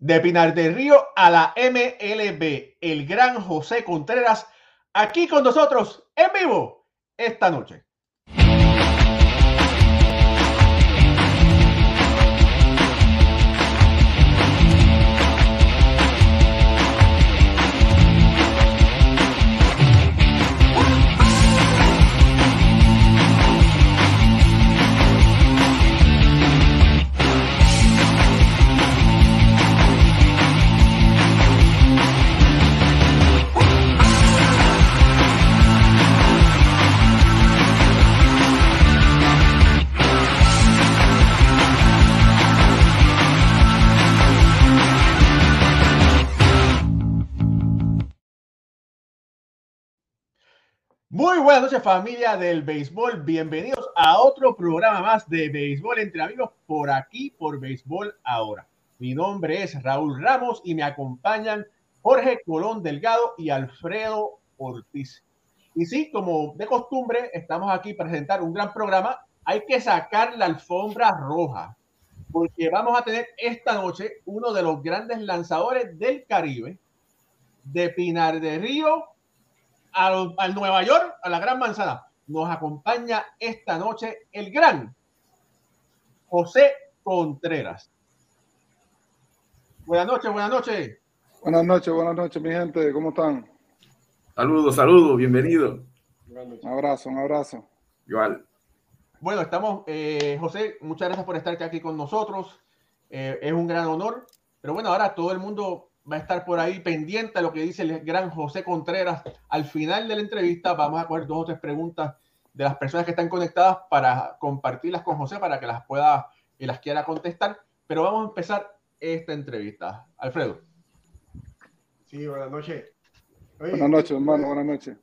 de Pinar del Río a la MLB, el gran José Contreras, aquí con nosotros en vivo esta noche. Buenas noches familia del béisbol, bienvenidos a otro programa más de béisbol entre amigos por aquí por béisbol ahora. Mi nombre es Raúl Ramos y me acompañan Jorge Colón Delgado y Alfredo Ortiz. Y sí, como de costumbre, estamos aquí para presentar un gran programa. Hay que sacar la alfombra roja porque vamos a tener esta noche uno de los grandes lanzadores del Caribe, de Pinar de Río al, al, Nueva York, a la Gran Manzana. Nos acompaña esta noche el gran José Contreras. Buenas noches, buenas noches. Buenas noches, buenas noches, mi gente. ¿Cómo están? Saludos, saludos, bienvenido. Un abrazo, un abrazo. Igual. Bueno, estamos, eh, José, muchas gracias por estar aquí con nosotros. Eh, es un gran honor. Pero bueno, ahora todo el mundo va a estar por ahí pendiente a lo que dice el gran José Contreras. Al final de la entrevista vamos a coger dos o tres preguntas de las personas que están conectadas para compartirlas con José para que las pueda y las quiera contestar. Pero vamos a empezar esta entrevista. Alfredo. Sí, buenas noches. Oye, buenas noches, hermano, buenas noches.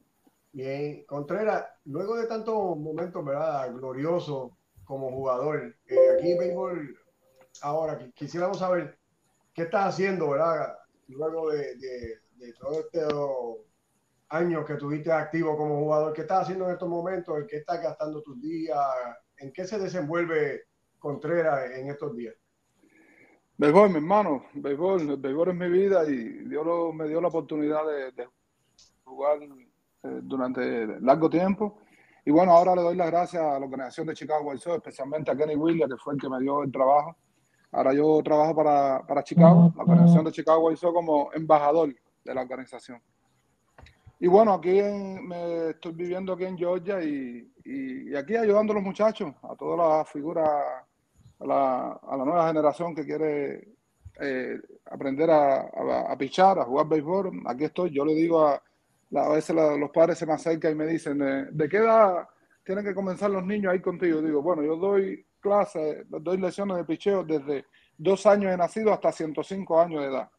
Bien, Contreras, luego de tantos momentos, ¿verdad? Gloriosos como jugador, eh, aquí en béisbol, ahora quisiéramos saber qué estás haciendo, ¿verdad? Luego de, de, de todo este años que tuviste activo como jugador, ¿qué estás haciendo en estos momentos? ¿En qué estás gastando tus días? ¿En qué se desenvuelve Contreras en estos días? Béisbol, mi hermano, béisbol, béisbol es mi vida y Dios lo, me dio la oportunidad de, de jugar eh, durante largo tiempo. Y bueno, ahora le doy las gracias a la organización de Chicago White Sox, especialmente a Kenny Williams, que fue el que me dio el trabajo Ahora yo trabajo para, para Chicago, la organización de Chicago hizo como embajador de la organización. Y bueno, aquí en, me estoy viviendo aquí en Georgia y, y, y, aquí ayudando a los muchachos, a todas las figuras, a la, a la nueva generación que quiere eh, aprender a, a, a, pichar, a jugar béisbol. Aquí estoy, yo le digo a, a veces la, los padres se me acercan y me dicen, ¿de, ¿de qué edad tienen que comenzar los niños ahí contigo? Digo, bueno, yo doy clases, doy lecciones de picheo desde dos años de nacido hasta 105 años de edad.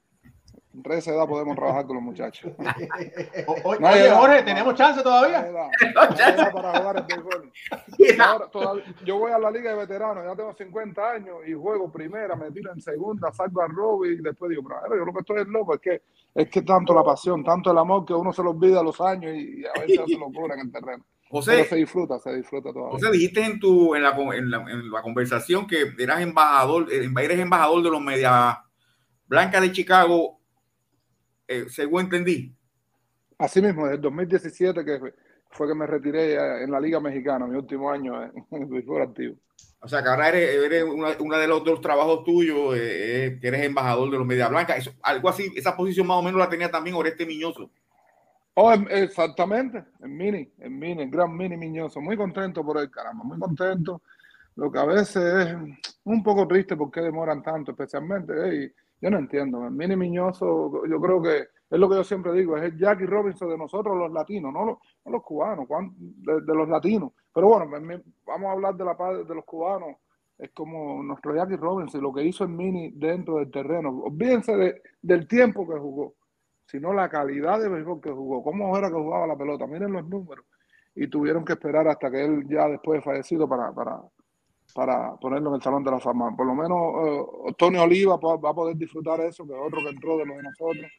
Entre esa edad podemos trabajar con los muchachos. O, oye, no edad, Jorge, ¿tenemos chance todavía? No edad, para jugar el béisbol. Ahora, todavía, yo voy a la liga de veteranos, ya tengo 50 años y juego primera, me tiro en segunda, salgo a Robbie y después digo, pero yo lo que estoy es loco, es que, es que tanto la pasión, tanto el amor que uno se lo olvida los años y, y a veces se lo cura en el terreno. José, Pero se disfruta, se disfruta todavía. José, dijiste en, tu, en, la, en, la, en la conversación que eras embajador, eres embajador de los Media Blancas de Chicago, eh, según entendí. Así mismo, desde el 2017 que fue que me retiré en la Liga Mexicana, mi último año en el activo. O sea, que ahora eres, eres una, una, de los dos trabajos tuyos, eh, que eres embajador de los Media Blancas. Eso, algo así, esa posición más o menos la tenía también Oreste Miñoso. Oh, exactamente, el mini, el mini, el gran mini miñoso. Muy contento por el caramba, muy contento. Lo que a veces es un poco triste porque demoran tanto, especialmente. Hey, yo no entiendo. El mini miñoso, yo creo que es lo que yo siempre digo, es el Jackie Robinson de nosotros los latinos, no los, no los cubanos, de, de, los latinos. Pero bueno, vamos a hablar de la parte de los cubanos. Es como nuestro Jackie Robinson, lo que hizo el mini dentro del terreno. Olvídense de, del tiempo que jugó sino la calidad de béisbol que jugó, cómo era que jugaba la pelota. Miren los números. Y tuvieron que esperar hasta que él ya después de fallecido para, para, para ponerlo en el Salón de la Fama. Por lo menos uh, Tony Oliva va a poder disfrutar eso, que es otro que entró de los de nosotros.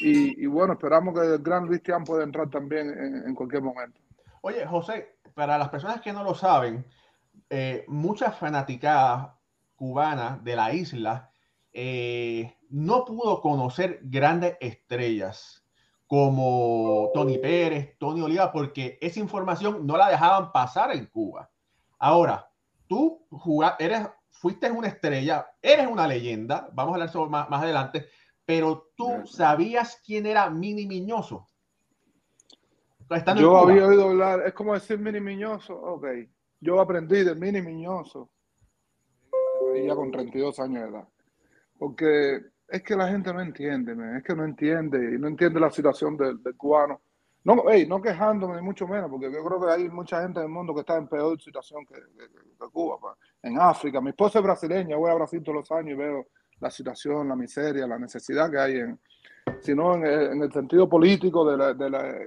Y, bueno, esperamos que el gran Cristian pueda entrar también en, en, cualquier momento. Oye, José, para las personas que no lo saben, eh, muchas fanaticadas cubanas de la isla eh, no pudo conocer grandes estrellas como Tony Pérez, Tony Oliva, porque esa información no la dejaban pasar en Cuba. Ahora, tú eres, fuiste una estrella, eres una leyenda, vamos a hablar sobre más, más adelante, pero tú sabías quién era Mini Miñoso. Yo había oído hablar, es como decir Mini Miñoso, ok. Yo aprendí de Mini Miñoso, ya con 32 años de edad, porque es que la gente no entiende, es que no entiende y no entiende la situación del, cubano. No, no quejándome mucho menos, porque yo creo que hay mucha gente en el mundo que está en peor situación que, Cuba. En África, mi esposa es brasileña, voy a Brasil todos los años y veo la situación, la miseria, la necesidad que hay, en, sino en, en el sentido político de la, de la...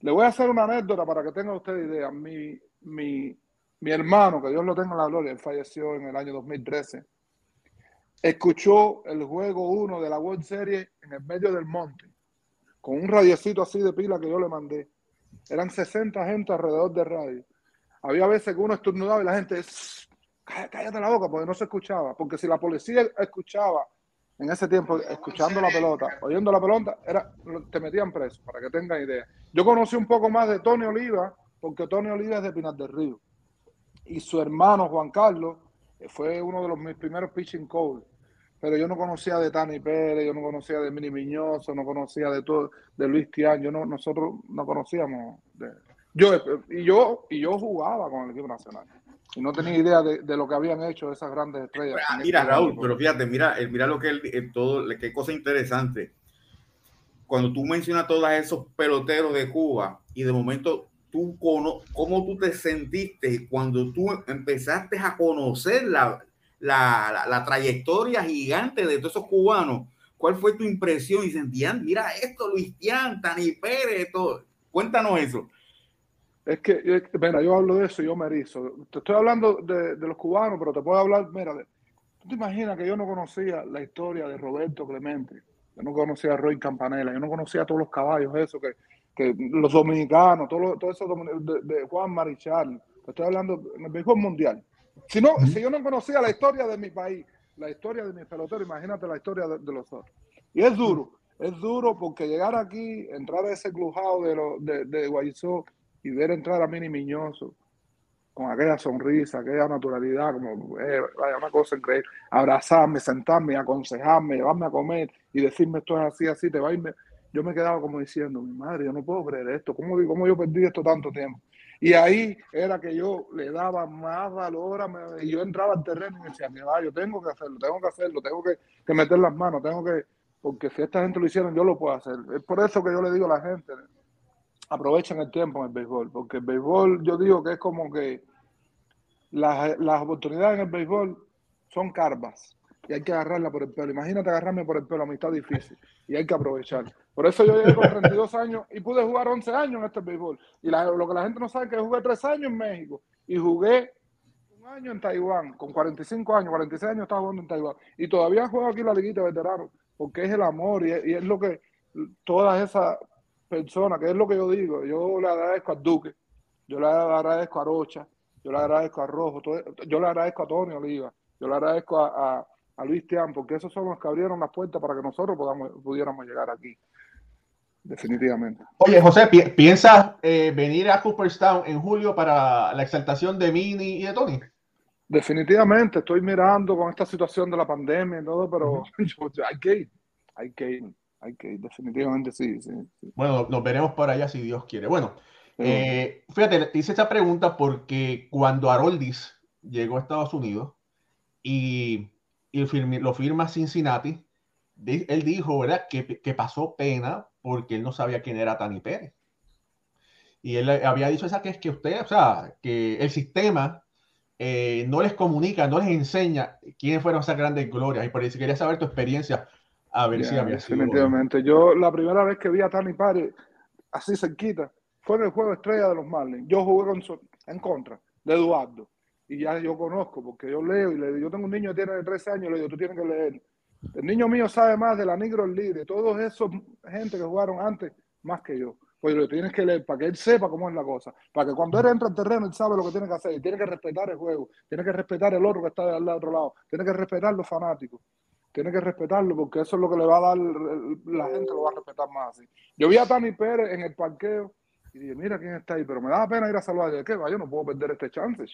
Le voy a hacer una anécdota para que tengan ustedes idea. Mi, mi, mi hermano, que Dios lo tenga en la gloria, él falleció en el año 2013 escuchó el juego 1 de la World Series en el medio del monte, con un radiecito así de pila que yo le mandé. Eran 60 gente alrededor del radio. Había veces que uno estornudaba y la gente, cállate la boca, porque no se escuchaba. Porque si la policía escuchaba en ese tiempo, escuchando la pelota, oyendo la pelota, era, te metían preso, para que tengan idea. Yo conocí un poco más de Tony Oliva, porque Tony Oliva es de Pinar del Río. Y su hermano Juan Carlos fue uno de los mis primeros pitching coach pero yo no conocía de Tani Pérez, yo no conocía de Mini Miñoso, no conocía de todo, de Luis Tian, yo no, nosotros no conocíamos de, yo y yo y yo jugaba con el equipo nacional y no tenía idea de, lo que habían hecho esas grandes estrellas. mira, Raúl, pero fíjate, mira, eh, mira lo que él, todo, qué cosa interesante. Cuando tú mencionas todos esos peloteros de Cuba y de momento tú cómo tú te sentiste cuando tú empezaste a conocer la, la, trayectoria gigante de todos esos cubanos. ¿Cuál fue tu impresión? Y sentían, mira esto, Luis Tian, Tani Pérez, todo. Cuéntanos eso. Es que, mira, yo hablo de eso y yo me erizo. Te estoy hablando de, los cubanos, pero te puedo hablar, mira, tú te imaginas que yo no conocía la historia de Roberto Clemente, yo no conocía a Roy Campanella, yo no conocía a todos los caballos, eso, que, que los dominicanos, todo, todo eso de, Juan Marichal, te estoy hablando en el béisbol mundial. Si, no, si yo no conocía la historia de mi país, la historia de mi pelotero, imagínate la historia de, los otros. Y es duro, es duro porque llegar aquí, entrar a ese clujado de, lo, de, de Guayzó y ver entrar a Mini Miñoso con aquella sonrisa, aquella naturalidad, como eh, vaya, una cosa increíble, abrazarme, sentarme, aconsejarme, llevarme a comer y decirme esto es así, así, te va a irme. Yo me quedaba como diciendo, mi madre, yo no puedo creer esto, ¿cómo, cómo yo perdí esto tanto tiempo? Y ahí era que yo le daba más valor a y yo entraba al terreno y decía, mira, yo tengo que hacerlo, tengo que hacerlo, tengo que, meter las manos, tengo que, porque si esta gente lo hicieron, yo lo puedo hacer. Es por eso que yo le digo a la gente, aprovechen el tiempo en el béisbol, porque el béisbol yo digo que es como que las, las oportunidades en el béisbol son carvas y hay que agarrarla por el pelo. Imagínate agarrarme por el pelo, a mí está difícil y hay que aprovechar. Por eso yo llegué con 32 años y pude jugar 11 años en este béisbol. Y lo que la gente no sabe es que jugué 3 años en México y jugué un año en Taiwán, con 45 años, 46 años estaba jugando en Taiwán. Y todavía juego aquí la liguita de veteranos, porque es el amor y es, lo que todas esas personas, que es lo que yo digo, yo le agradezco a Duque, yo le agradezco a Rocha, yo le agradezco a Rojo, yo le agradezco a Tony Oliva, yo le agradezco a a Luis Tian, porque esos son los que abrieron las puertas para que nosotros podamos, pudiéramos llegar aquí. Definitivamente. Oye, José, ¿piensas eh, venir a Cooperstown en julio para la exaltación de Mini y de Tony? Definitivamente, estoy mirando con esta situación de la pandemia y todo, pero hay que ir, hay que ir, hay que ir, definitivamente sí, Bueno, nos veremos por allá si Dios quiere. Bueno, eh, fíjate, hice esta pregunta porque cuando Haroldis llegó a Estados Unidos y y lo firma Cincinnati, él dijo, ¿verdad?, que, que, pasó pena porque él no sabía quién era Tani Pérez. Y él había dicho esa que es que usted, o sea, que el sistema eh, no les comunica, no les enseña quiénes fueron esas grandes glorias. Y por eso quería saber tu experiencia, a ver si había sido. Definitivamente. Yo la primera vez que vi a Tani Pérez así cerquita fue en el juego estrella de los Marlins. Yo jugué en contra de Eduardo y ya yo conozco, porque yo leo y le yo tengo un niño que tiene 13 años, le digo, tú tienes que leer. El niño mío sabe más de la Negro League, de todos esos gente que jugaron antes, más que yo. Pues lo tienes que leer para que él sepa cómo es la cosa. Para que cuando él entra al terreno, él sabe lo que tiene que hacer. Y tiene que respetar el juego. Tiene que respetar el otro que está al otro lado. Tiene que respetar los fanáticos. tiene que respetarlo porque eso es lo que le va a dar, la gente lo va a respetar más así. Yo vi a Tani Pérez en el parqueo y dije, mira quién está ahí, pero me da pena ir a saludar. Dije, ¿qué va? Yo no puedo perder este chance.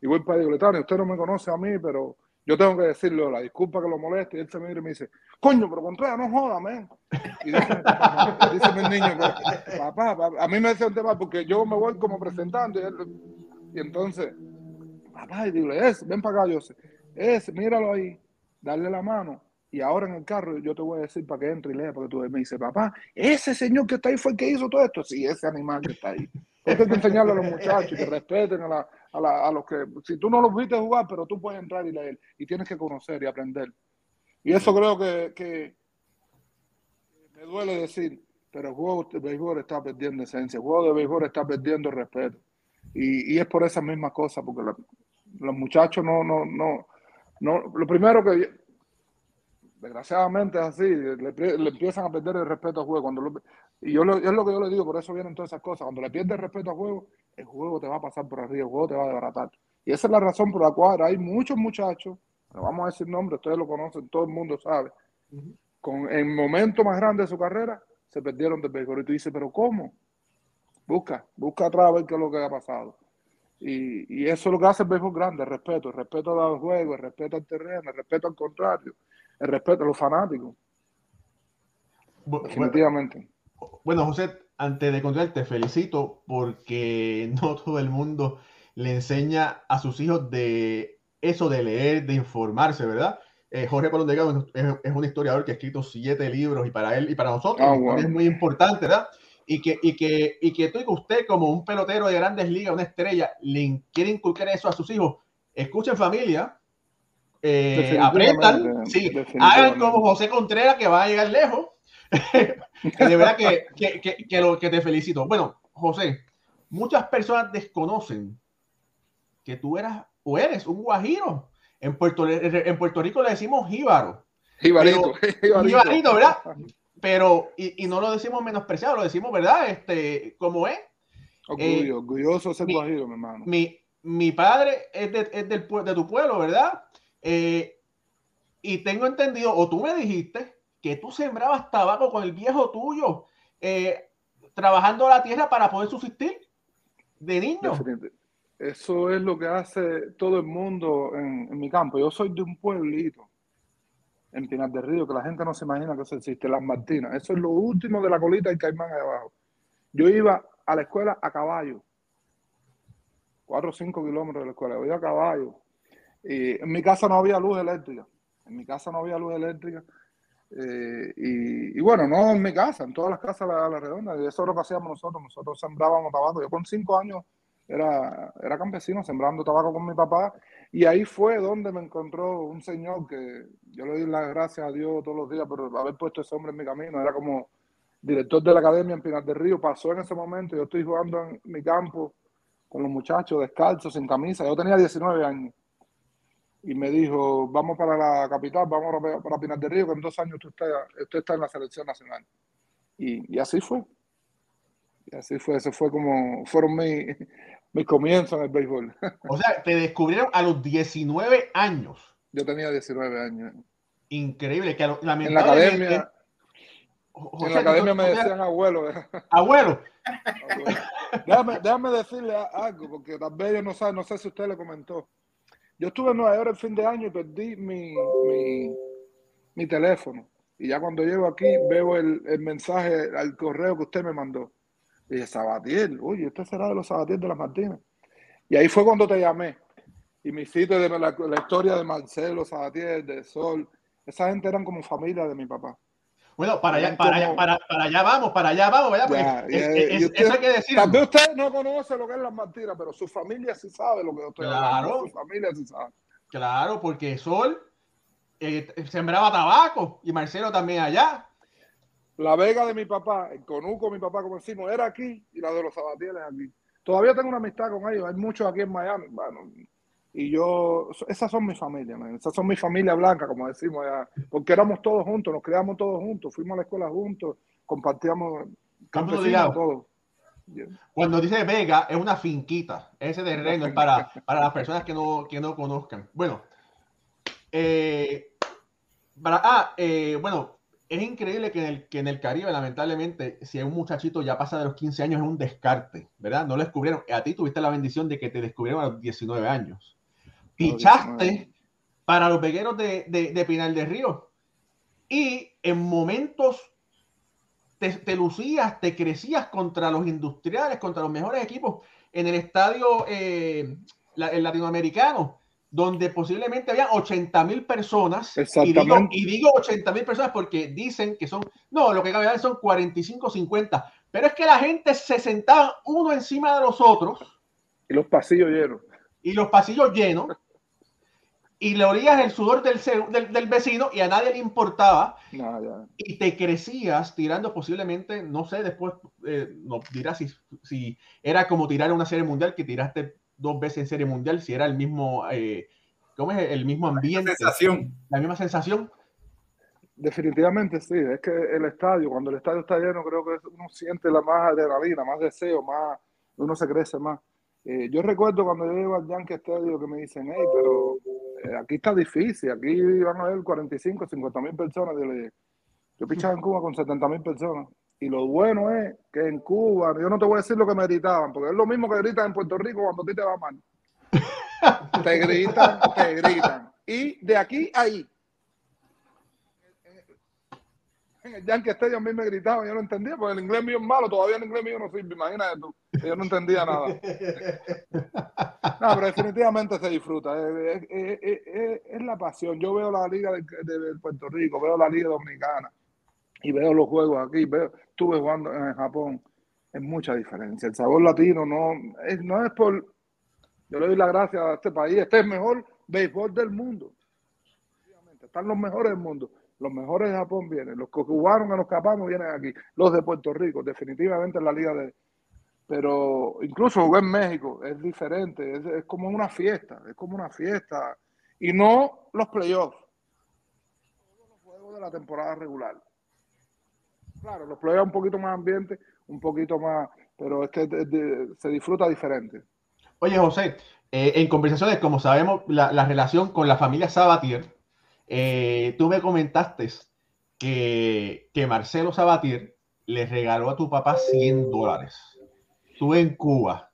Y voy para decirle, Tani, usted no me conoce a mí, pero yo tengo que decirle la disculpa que lo moleste. Y él se me mira y me dice, coño, pero Contreras, no joda, man. Y dice, dice mi niño, papá, papá, a mí me hace un tema porque yo me voy como presentando. Y, entonces, papá, y dile, es, ven para acá, yo sé. Es, míralo ahí darle la mano y ahora en el carro yo te voy a decir para que entre y lea, porque tú me dices, papá, ese señor que está ahí fue el que hizo todo esto. Sí, ese animal que está ahí. Hay que enseñarle a los muchachos que respeten a, la, a, la, a, los que, si tú no los viste jugar, pero tú puedes entrar y leer y tienes que conocer y aprender. Y eso creo que, que me duele decir, pero el juego de béisbol está perdiendo esencia, el juego de béisbol está perdiendo respeto. Y, y es por esas mismas cosas, porque los muchachos no, no, no, no, lo primero que, desgraciadamente es así, le, empiezan a perder el respeto al juego. Cuando y yo es lo que yo le digo, por eso vienen todas esas cosas. Cuando le pierdes el respeto al juego, el juego te va a pasar por arriba, el juego te va a desbaratar. Y esa es la razón por la cual hay muchos muchachos, no vamos a decir nombres, ustedes lo conocen, todo el mundo sabe, con en momento más grande de su carrera, se perdieron del béisbol. Y tú dices, pero ¿cómo? Busca, busca atrás a ver qué es lo que ha pasado. Y, eso es lo que hace el béisbol grande, el respeto, el respeto al juego, el respeto al terreno, el respeto al contrario, el respeto a los fanáticos. Definitivamente. Bueno, José, antes de continuar, te felicito porque no todo el mundo le enseña a sus hijos de eso de leer, de informarse, ¿verdad? Eh, Jorge Colón es, un historiador que ha escrito siete libros y para él y para nosotros ah, es muy importante, ¿verdad? y que, y que, y que tú y que usted, como un pelotero de grandes ligas, una estrella, le quiere inculcar eso a sus hijos, escuchen familia, eh, aprendan, sí, hagan como José Contreras que va a llegar lejos. de verdad que, que, que, lo, que te felicito. Bueno, José, muchas personas desconocen que tú eras o eres un guajiro. En Puerto, en Puerto Rico le decimos jíbaro. Jibarito, jibarito, ¿verdad? pero, y, no lo decimos menospreciado, lo decimos, ¿verdad? Este, como es. Eh, orgulloso ser guajiro, mi hermano. Mi, padre es, de, es del, de tu pueblo, ¿verdad? Eh, y tengo entendido, o tú me dijiste, que tú sembrabas tabaco con el viejo tuyo, eh, trabajando la tierra para poder subsistir de niño. Eso es lo que hace todo el mundo en mi campo. Yo soy de un pueblito en Pinar del Río, que la gente no se imagina que eso existe, las Martinas. Eso es lo último de la colita del Caimán ahí abajo. Yo iba a la escuela a caballo, cuatro o cinco kilómetros de la escuela, yo iba a caballo. Y en mi casa no había luz eléctrica, en mi casa no había luz eléctrica. Eh, y, bueno, no en mi casa, en todas las casas a la, redonda, y eso es lo que hacíamos nosotros, nosotros sembrábamos tabaco. Yo con cinco años era, era campesino sembrando tabaco con mi papá y ahí fue donde me encontró un señor que yo le doy las gracias a Dios todos los días por haber puesto ese hombre en mi camino. Era como director de la academia en Pinar del Río. Pasó en ese momento, yo estoy jugando en mi campo con los muchachos descalzos, sin camisa. Yo tenía 19 años. Y me dijo, vamos para la capital, vamos para Pinar del Río, que en dos años usted está, usted está en la selección nacional. Y, y así fue. Y así fue, eso fue como, fueron mis, mi comienzo en el béisbol. O sea, te descubrieron a los 19 años. Yo tenía 19 años. Increíble. Que en la academia, en la academia me decían abuelo. Abuelo. déjame, déjame, decirle algo, porque tal vez yo no sabe, no sé si usted le comentó. Yo estuve en Nueva York el fin de año y perdí mi, mi, teléfono. Y ya cuando llego aquí veo el, el mensaje al correo que usted me mandó. Y dije, Sabatiel, oye, este será de los Sabatiel de las Martínez. Y ahí fue cuando te llamé. Y me hiciste de la, historia de Marcelo, Sabatiel, de Sol. Esa gente eran como familia de mi papá. Bueno, para allá, para, allá, para, para, allá vamos, para allá vamos, ¿verdad? eso hay que decir. Tal vez usted no conoce lo que es las Martínez, pero su familia sí sabe lo que usted claro, Su familia sí sabe. Claro, porque Sol eh, sembraba tabaco y Marcelo también allá. La Vega de mi papá, el Conuco mi papá, como decimos, era aquí y la de los Sabatieles aquí. Todavía tengo una amistad con ellos, hay muchos aquí en Miami, bueno, y yo, esas son mis familias, esas son mi familia blanca, como decimos allá, porque éramos todos juntos, nos criamos todos juntos, fuimos a la escuela juntos, compartíamos todo. Cuando dice Vega, es una finquita, ese terreno es para, para las personas que no, que no conozcan. Bueno, eh, ah, eh, bueno, es increíble que en, el, que en el Caribe, lamentablemente, si un muchachito ya pasa de los 15 años, es un descarte, ¿verdad? No lo descubrieron. A ti tuviste la bendición de que te descubrieron a los 19 años. Pichaste para los vegueros de, de, de Pinal de Río. Y en momentos te, lucías, te crecías contra los industriales, contra los mejores equipos en el estadio eh, el latinoamericano, donde posiblemente había 80 mil personas. Y digo, y digo 80 mil personas porque dicen que son, no, lo que cabe son 45, 50, pero es que la gente se sentaba uno encima de los otros. Y los pasillos llenos. Y los pasillos llenos y le olías el sudor del, del, vecino y a nadie le importaba. Y te crecías tirando posiblemente, no sé, después eh, no dirás si, si, era como tirar una serie mundial que tiraste dos veces en serie mundial, si era el mismo, eh, ¿cómo es? El mismo ambiente. La, sensación. la misma sensación. Definitivamente sí, es que el estadio, cuando el estadio está lleno, creo que uno siente la más adrenalina, más deseo, más, uno se crece más. Eh, yo recuerdo cuando yo llego al Yankee Estadio que me dicen, hey, pero aquí está difícil, aquí van a haber 45, 50 mil personas. Yo, pichaba en Cuba con 70 mil personas. Y lo bueno es que en Cuba, yo no te voy a decir lo que me gritaban, porque es lo mismo que gritan en Puerto Rico cuando a ti te va mal. te gritan, te gritan. Y de aquí a ahí, en el Yankee Stadium a mí me gritaban, yo no entendía, porque el inglés mío es malo, todavía el inglés mío no sirve, imagínate tú, yo no entendía nada. No, pero definitivamente se disfruta, es, la pasión. Yo veo la liga de, Puerto Rico, veo la liga dominicana y veo los juegos aquí, veo, estuve jugando en Japón, es mucha diferencia. El sabor latino no es, no es por, yo le doy la gracia a este país, este es el mejor béisbol del mundo. Están los mejores del mundo los mejores de Japón vienen, los que jugaron a los vienen aquí, los de Puerto Rico, definitivamente en la liga de... Pero incluso jugué en México, es diferente, es, como una fiesta, es como una fiesta. Y no los playoffs, todos los juegos de la temporada regular. Claro, los playoffs un poquito más ambiente, un poquito más, pero es que se disfruta diferente. Oye, José, eh, en conversaciones, como sabemos, la, la relación con la familia Sabatier eh, tú me comentaste que, que, Marcelo Sabatier le regaló a tu papá 100 dólares. Tú en Cuba.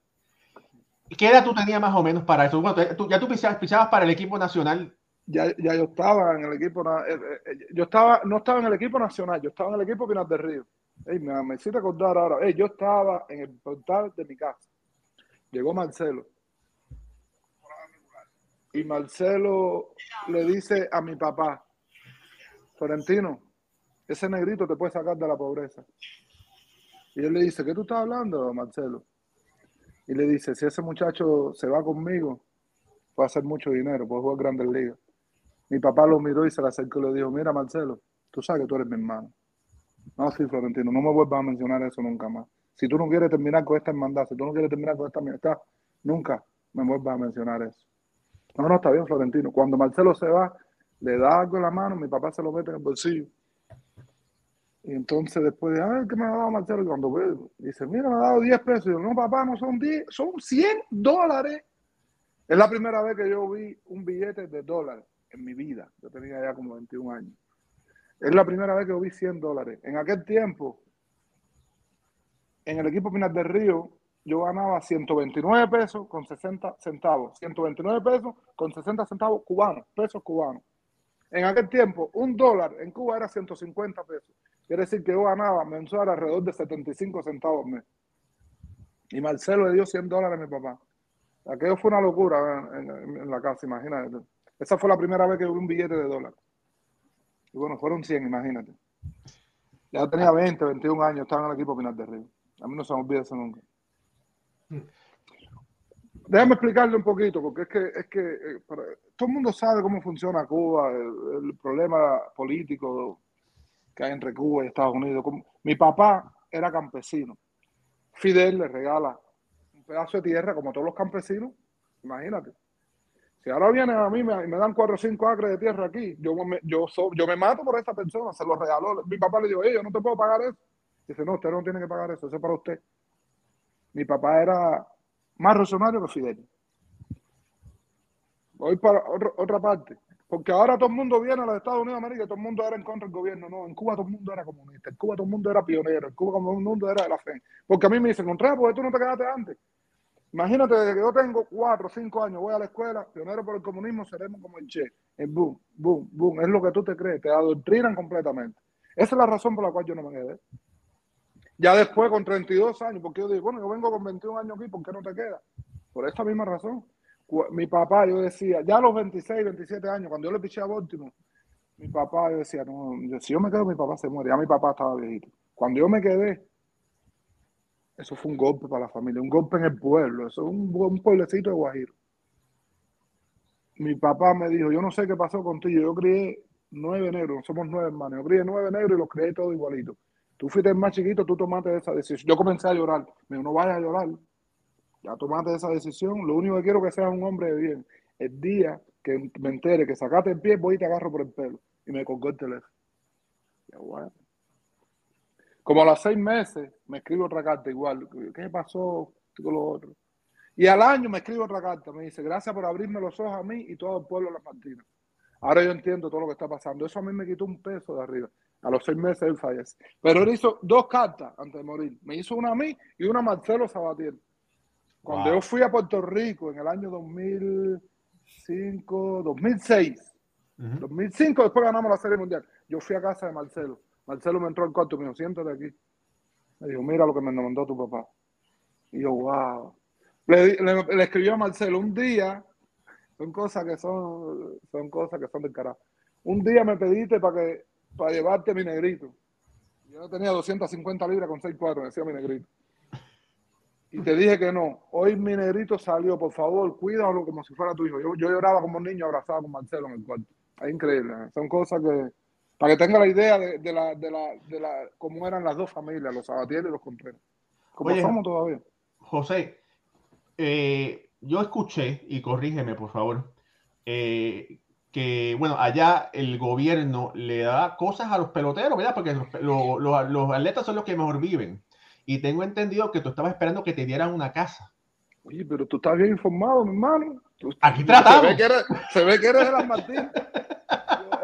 ¿Qué edad tú tenías más o menos para eso? ya tú pisabas, para el equipo nacional. Ya, yo estaba en el equipo, eh, eh, yo estaba, no estaba en el equipo nacional, yo estaba en el equipo Pinar del Río. me, me acordar ahora, yo estaba en el portal de mi casa. Llegó Marcelo y Marcelo le dice a mi papá, Florentino, ese negrito te puede sacar de la pobreza. Y él le dice, ¿qué tú estás hablando, Marcelo? Y le dice, si ese muchacho se va conmigo, puede hacer mucho dinero, puede jugar grandes ligas. Mi papá lo miró y se le acercó y le dijo, mira, Marcelo, tú sabes que tú eres mi hermano. No, sí, Florentino, no me vuelvas a mencionar eso nunca más. Si tú no quieres terminar con esta hermandad, si tú no quieres terminar con esta amistad, nunca me vuelvas a mencionar eso. No, no, está bien, Florentino. Cuando Marcelo se va, le da algo en la mano, mi papá se lo mete en el bolsillo. Y entonces después de, ver ¿qué me ha dado Marcelo? Y cuando ve, dice, mira, me ha dado 10 pesos. Y yo, no, papá, no son 10, son 100 dólares. Es la primera vez que yo vi un billete de dólares en mi vida. Yo tenía ya como 21 años. Es la primera vez que yo vi 100 dólares. En aquel tiempo, en el equipo Pinar del Río, yo ganaba 129 pesos con 60 centavos. 129 pesos con 60 centavos cubanos, pesos cubanos. En aquel tiempo, un dólar en Cuba era 150 pesos. Quiere decir que yo ganaba mensual alrededor de 75 centavos mes. Y Marcelo le dio 100 dólares a mi papá. Aquello fue una locura en, la casa, imagínate. Esa fue la primera vez que vi un billete de dólar. Y bueno, fueron 100, imagínate. Ya tenía 20, 21 años, estaba en el equipo final de Río. A mí no se me olvida eso nunca. Déjame explicarle un poquito, porque es que, es que eh, todo el mundo sabe cómo funciona Cuba, el, problema político que hay entre Cuba y Estados Unidos. Mi papá era campesino. Fidel le regala un pedazo de tierra, como todos los campesinos, imagínate. Si ahora vienen a mí y me, dan cuatro o cinco acres de tierra aquí, yo me, yo, yo me mato por esa persona, se lo regaló. Mi papá le dijo, yo no te puedo pagar eso. Dice, no, usted no tiene que pagar eso, eso es para usted. Mi papá era más revolucionario que Fidel. Voy para otra parte. Porque ahora todo el mundo viene a los Estados Unidos de América y todo el mundo era en contra del gobierno. No, en Cuba todo el mundo era comunista, en Cuba todo el mundo era pionero, en Cuba todo el mundo era de la fe. Porque a mí me dicen, Contreras, ¿por qué tú no te quedaste antes? Imagínate, desde que yo tengo cuatro o cinco años, voy a la escuela, pionero por el comunismo, seremos como el Che. El boom, boom, boom. Es lo que tú te crees, te adoctrinan completamente. Esa es la razón por la cual yo no me quedé. Ya después, con 32 años, porque yo digo, bueno, yo vengo con 21 años aquí, ¿por qué no te quedas? Por esta misma razón mi papá, yo decía, ya a los 26, 27 años, cuando yo le piché a Baltimore, mi papá, yo decía, no, si yo me quedo, mi papá se muere. Ya mi papá estaba viejito. Cuando yo me quedé, eso fue un golpe para la familia, un golpe en el pueblo, eso es un, un pueblecito de Guajiro. Mi papá me dijo, yo no sé qué pasó contigo, yo crié nueve negros, somos nueve hermanos, yo crié nueve negros y los crié todos igualitos. Tú fuiste más chiquito, tú tomaste esa decisión. Yo comencé a llorar, me dijo, no vayas a llorar, ya tomaste esa decisión, lo único que quiero es que seas un hombre de bien. El día que me entere que sacaste el pie, voy y te agarro por el pelo. Y me colgó el teléfono. Ya, bueno. Como a los seis meses me escribo otra carta igual. ¿Qué pasó con lo otro? Y al año me escribo otra carta. Me dice, gracias por abrirme los ojos a mí y todo el pueblo de Las Martinas. Ahora yo entiendo todo lo que está pasando. Eso a mí me quitó un peso de arriba. A los seis meses él fallece. Pero él hizo dos cartas antes de morir. Me hizo una a mí y una a Marcelo Sabatiel. Cuando yo fui a Puerto Rico en el año 2005, 2006, 2005 después ganamos la Serie Mundial, yo fui a casa de Marcelo. Marcelo me entró al cuarto y me dijo, siéntate aquí. Me dijo, mira lo que me mandó tu papá. Y yo, wow. Le, le, escribió a Marcelo, un día, son cosas que son, son cosas que son del carajo. Un día me pediste para que para llevarte mi negrito. Yo tenía 250 libras con 6'4, decía mi negrito y te dije que no. Hoy mi negrito salió, por favor, cuídalo como si fuera tu hijo. Yo, yo lloraba como un niño abrazado con Marcelo en el cuarto. Es increíble. ¿eh? Son cosas que, para que tenga la idea de, de, la, de, la, de la, cómo eran las dos familias, los Sabatier y los Contreras. Como somos todavía. José, eh, yo escuché, y corrígeme por favor, eh, que, bueno, allá el gobierno le da cosas a los peloteros, ¿verdad? Porque los, los atletas son los que mejor viven. Y tengo entendido que tú estabas esperando que te dieran una casa. Oye, pero tú estás bien informado, mi hermano. Aquí tratamos. Se ve que eres, de las Martín.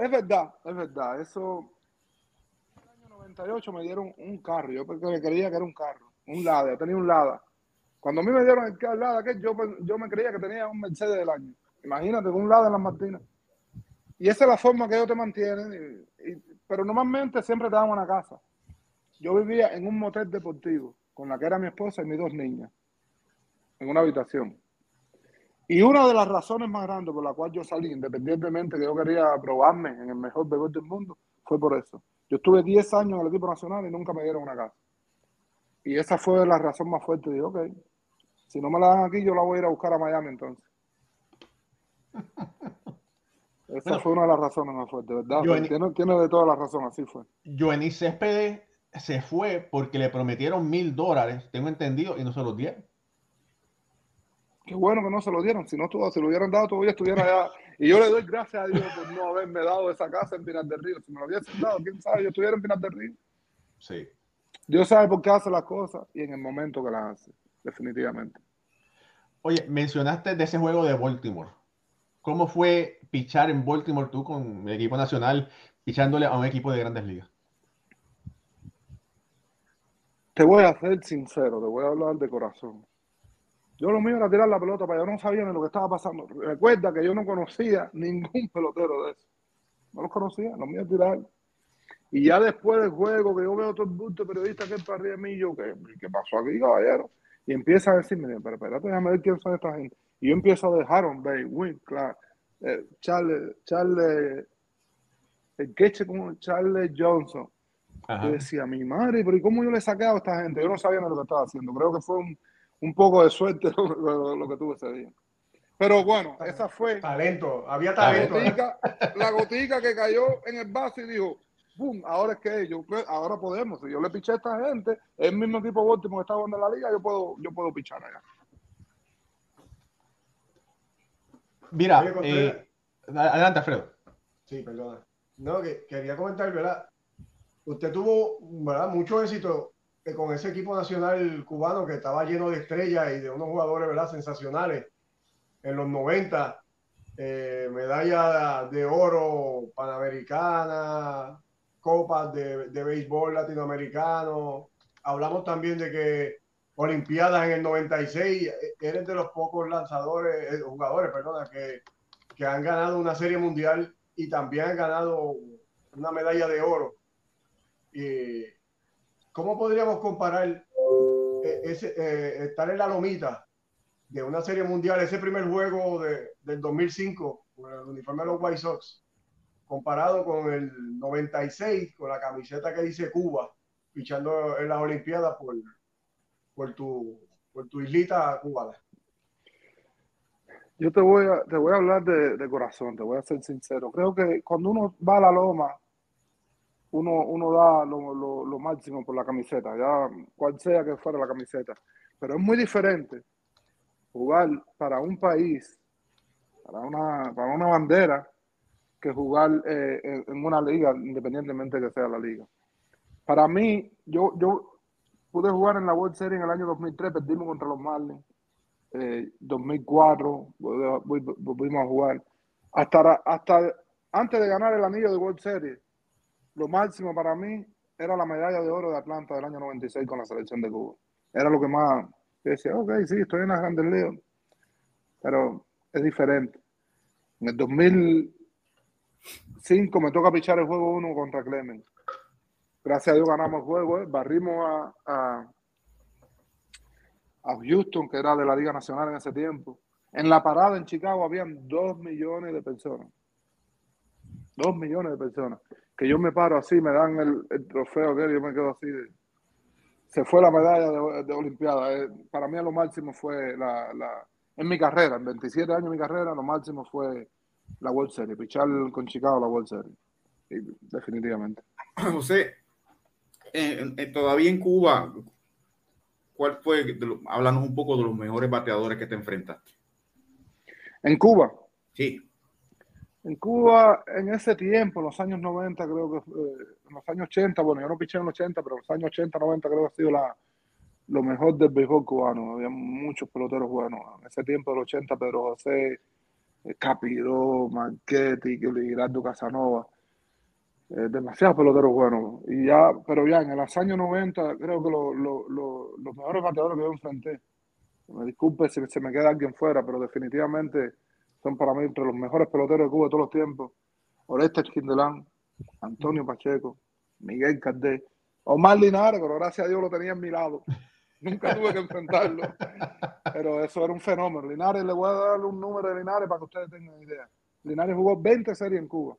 es verdad, es verdad. Eso. En el año 98 me dieron un carro. Yo porque creía que era un carro. Un Lada. Yo tenía un Lada. Cuando a mí me dieron el Lada, que yo, yo me creía que tenía un Mercedes del año. Imagínate, un Lada en las Martinas. Y esa es la forma que ellos te mantienen. pero normalmente siempre te dan una casa. Yo vivía en un motel deportivo con la que era mi esposa y mis dos niñas, en una habitación. Y una de las razones más grandes por la cual yo salí, independientemente que yo quería probarme en el mejor béisbol del mundo, fue por eso. Yo estuve 10 años en el equipo nacional y nunca me dieron una casa. Y esa fue la razón más fuerte. Digo, ok, si no me la dan aquí, yo la voy a ir a buscar a Miami entonces. Esa fue una de las razones más fuertes, ¿verdad? tiene, tiene, de todas las razones, así fue. Joenny Céspedes se fue porque le prometieron mil dólares, tengo entendido, y no se los dieron. Qué bueno que no se lo dieron, si no se lo hubieran dado, todavía estuviera allá. Y yo le doy gracias a Dios por no haberme dado esa casa en Pinar del Río. Si me lo hubiesen dado, quién sabe, yo estuviera en Pinar del Río. Sí. Dios sabe por qué hace las cosas y en el momento que las hace, definitivamente. Oye, mencionaste de ese juego de Baltimore. ¿Cómo fue pichar en Baltimore tú con el equipo nacional, pichándole a un equipo de grandes ligas? Te voy a ser sincero, te voy a hablar de corazón. Yo lo mío era tirar la pelota para allá, no sabía ni lo que estaba pasando. Recuerda que yo no conocía ningún pelotero de eso. No los conocía, lo mío es tirar. Y ya después del juego, que yo veo todo el bulto de periodistas que está arriba de mí, yo, ¿qué, ¿qué pasó aquí, caballero? Y empieza a decirme, pero espérate, déjame ver quién son esta gente. Y yo empiezo a dejar un Bay, claro, eh, Charles, Charles, el queche con Charles Johnson, yo decía, mi madre, pero ¿y cómo yo le he sacado a esta gente? Yo no sabía ni lo que estaba haciendo. Creo que fue un, un poco de suerte lo, que tuve ese día. Pero bueno, esa fue. Talento, había talento. La gotica, que cayó en el vaso y dijo, ¡pum! Ahora es que yo, ahora podemos. Si yo le piché a esta gente, el mismo equipo último que está jugando en la liga, yo puedo, yo puedo pichar allá. Mira, eh, adelante, Alfredo. Sí, perdona. No, que quería comentar, ¿verdad? usted tuvo ¿verdad? mucho éxito con ese equipo nacional cubano que estaba lleno de estrellas y de unos jugadores ¿verdad? sensacionales en los 90. eh, medalla de oro panamericana, copas de, de béisbol latinoamericano. Hablamos también de que Olimpiadas en el 96, eh, eres de los pocos lanzadores, eh, jugadores, perdona, que, que han ganado una serie mundial y también han ganado una medalla de oro. Y, ¿Cómo podríamos comparar eh, ese, estar en la lomita de una serie mundial, ese primer juego de, del 2005 con el uniforme de los White Sox, comparado con el 96 con la camiseta que dice Cuba, fichando en las Olimpiadas por, por tu, por tu islita cubana? Yo te voy a, te voy a hablar de, de, corazón, te voy a ser sincero. Creo que cuando uno va a la loma, uno, uno da lo, lo, máximo por la camiseta, ya cual sea que fuera la camiseta. Pero es muy diferente jugar para un país, para una, para una bandera, que jugar eh, en, una liga, independientemente de que sea la liga. Para mí, yo, yo, pude jugar en la World Series en el año 2003, perdimos contra los Marlins. Eh, 2004 volvimos a jugar. Hasta, hasta antes de ganar el anillo de World Series, lo máximo para mí era la medalla de oro de Atlanta del año 96 con la selección de Cuba. Era lo que más decía, ok, sí, estoy en las grandes ligas, pero es diferente. En el 2005 me toca pichar el juego 1 contra Clemens gracias a Dios ganamos el juego, ¿eh? barrimos a, a, Houston, que era de la Liga Nacional en ese tiempo. En la parada en Chicago habían dos millones de personas. Dos millones de personas. Que yo me paro así, me dan el, trofeo, que yo me quedo así. se fue la medalla de, Olimpiada. Eh, para mí lo máximo fue la, en mi carrera, en 27 años de mi carrera, lo máximo fue la World Series, pichar con Chicago la World Series. Y, definitivamente. José, eh, eh, todavía en Cuba, ¿cuál fue? Háblanos un poco de los mejores bateadores que te enfrentaste. En Cuba. Sí. En Cuba, en ese tiempo, en los años 90, creo que, eh, en los años 80, bueno, yo no piché en los 80, pero en los años 80, 90 creo que ha sido la, lo mejor del béisbol cubano. Había muchos peloteros buenos. En ese tiempo del 80, Pedro José, Capiró, Marchetti, Girardo Casanova eh, demasiados peloteros buenos. Y ya, pero ya en los años 90, creo que lo, lo, lo, los mejores bateadores que yo enfrenté, me disculpe si se me queda alguien fuera, pero definitivamente son para mí entre los mejores peloteros de Cuba de todos los tiempos. Oreste Esquindelán, Antonio Pacheco, Miguel Cardé, Omar Linares, pero gracias a Dios lo tenía en mi lado. Nunca tuve que enfrentarlo. Pero eso era un fenómeno. Linares, le voy a dar un número de Linares para que ustedes tengan idea. Linares jugó 20 series en Cuba.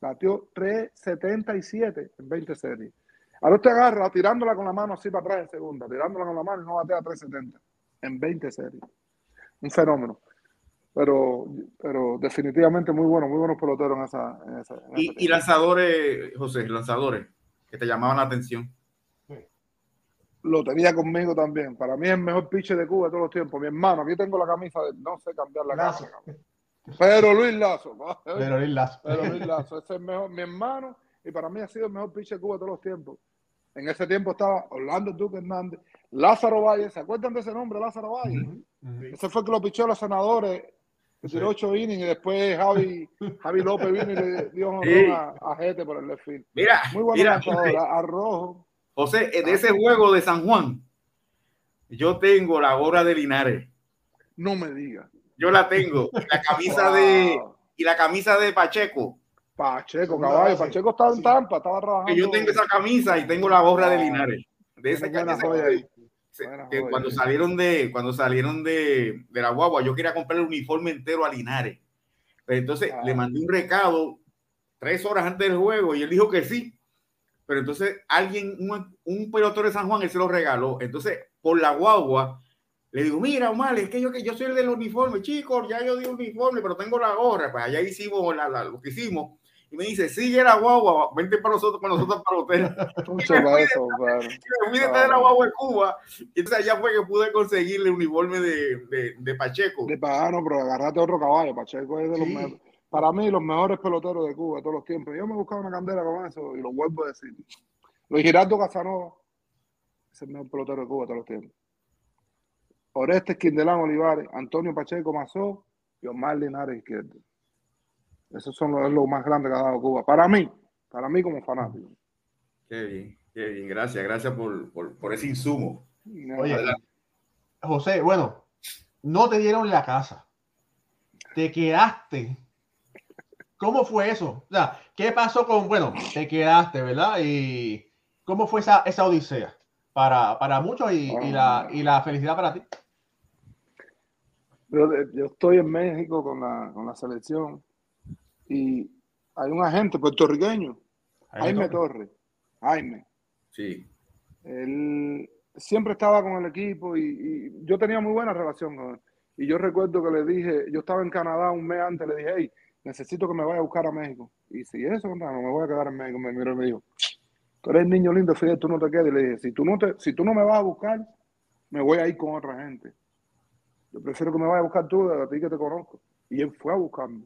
Batió 3.77 en 20 series. Ahora usted agarra tirándola con la mano así para atrás en segunda, tirándola con la mano y no batea 3.70 en 20 series. Un fenómeno. Pero, pero definitivamente muy bueno, muy buenos peloteros en esa. En esa, en y, y, lanzadores, José, lanzadores que te llamaban la atención. Lo tenía conmigo también. Para mí es el mejor pitcher de Cuba de todos los tiempos. Mi hermano, aquí tengo la camisa de no sé cambiar la camisa. Pero Luis Lazo. Pero Luis Lazo. Pero Luis Lazo. Ese es mejor, mi hermano, y para mí ha sido el mejor pitcher de Cuba de todos los tiempos. En ese tiempo estaba Orlando Duque Hernández, Lázaro Valle. ¿Se acuerdan de ese nombre, Lázaro Valle? Uh -huh. Ese fue el que lo pichó a los senadores. Que tiró ocho innings y después Javi, Javi López vino y le dio honor sí. a, a Gete por el left field. Mira, muy bueno mira, José, a Rojo. José, de ese juego de San Juan, yo tengo la gorra de Linares. No me digas. Yo la tengo. La camisa wow. de y la camisa de Pacheco. Pacheco, caballo. Pacheco estaba en Tampa, estaba trabajando. Que yo tengo esa camisa y tengo la gorra de Linares. De esa camisa. Que cuando salieron de cuando salieron de, de, la guagua, yo quería comprar el uniforme entero a Linares. Pero entonces ah. le mandé un recado tres horas antes del juego y él dijo que sí. Pero entonces alguien, un, un pelotero de San Juan, él se lo regaló. Entonces, por la guagua, le digo, mira, Omar, es que yo, que yo soy el del uniforme, chicos, ya yo di uniforme, pero tengo la gorra. Pues allá hicimos la, la, lo que hicimos. Y me dice, sigue la guagua, vente para nosotros, para nosotros, para ustedes. Mucho más eso, claro. Me fui de la guagua de Cuba. Y entonces allá fue que pude conseguirle el uniforme de, de, de Pacheco. De Pagano, pero agarrate otro caballo. Pacheco es de los sí. mejores. Para mí, los mejores peloteros de Cuba todos los tiempos. Yo me buscaba una candela con eso y lo vuelvo a decir. Luis Girardo Casanova es el mejor pelotero de Cuba de todos los tiempos. Orestes Quindelán Olivares, Antonio Pacheco Mazó y Omar Linares Izquierdo. Eso son lo, es lo más grande que ha dado Cuba. Para mí, para mí como fanático. Qué bien, qué bien. Gracias, gracias por, por, por ese insumo. Oye, José, bueno, no te dieron la casa. Te quedaste. ¿Cómo fue eso? O sea, ¿qué pasó con, bueno, te quedaste, ¿verdad? Y cómo fue esa, esa odisea para, para muchos y, y, la, y la felicidad para ti. Yo, yo estoy en México con la, con la selección y hay un agente puertorriqueño, Jaime, Torres. Jaime. Sí. Él siempre estaba con el equipo y, y, yo tenía muy buena relación con él. Y yo recuerdo que le dije, yo estaba en Canadá un mes antes, le dije, hey, necesito que me vaya a buscar a México. Y si eso, no, me voy a quedar en México. Me miró y me dijo, tú eres niño lindo, Fidel, tú no te quedes. Y le dije, si tú no, te, si tú no me vas a buscar, me voy a ir con otra gente. Yo prefiero que me vaya a buscar tú, a ti que te conozco. Y él fue a buscarme.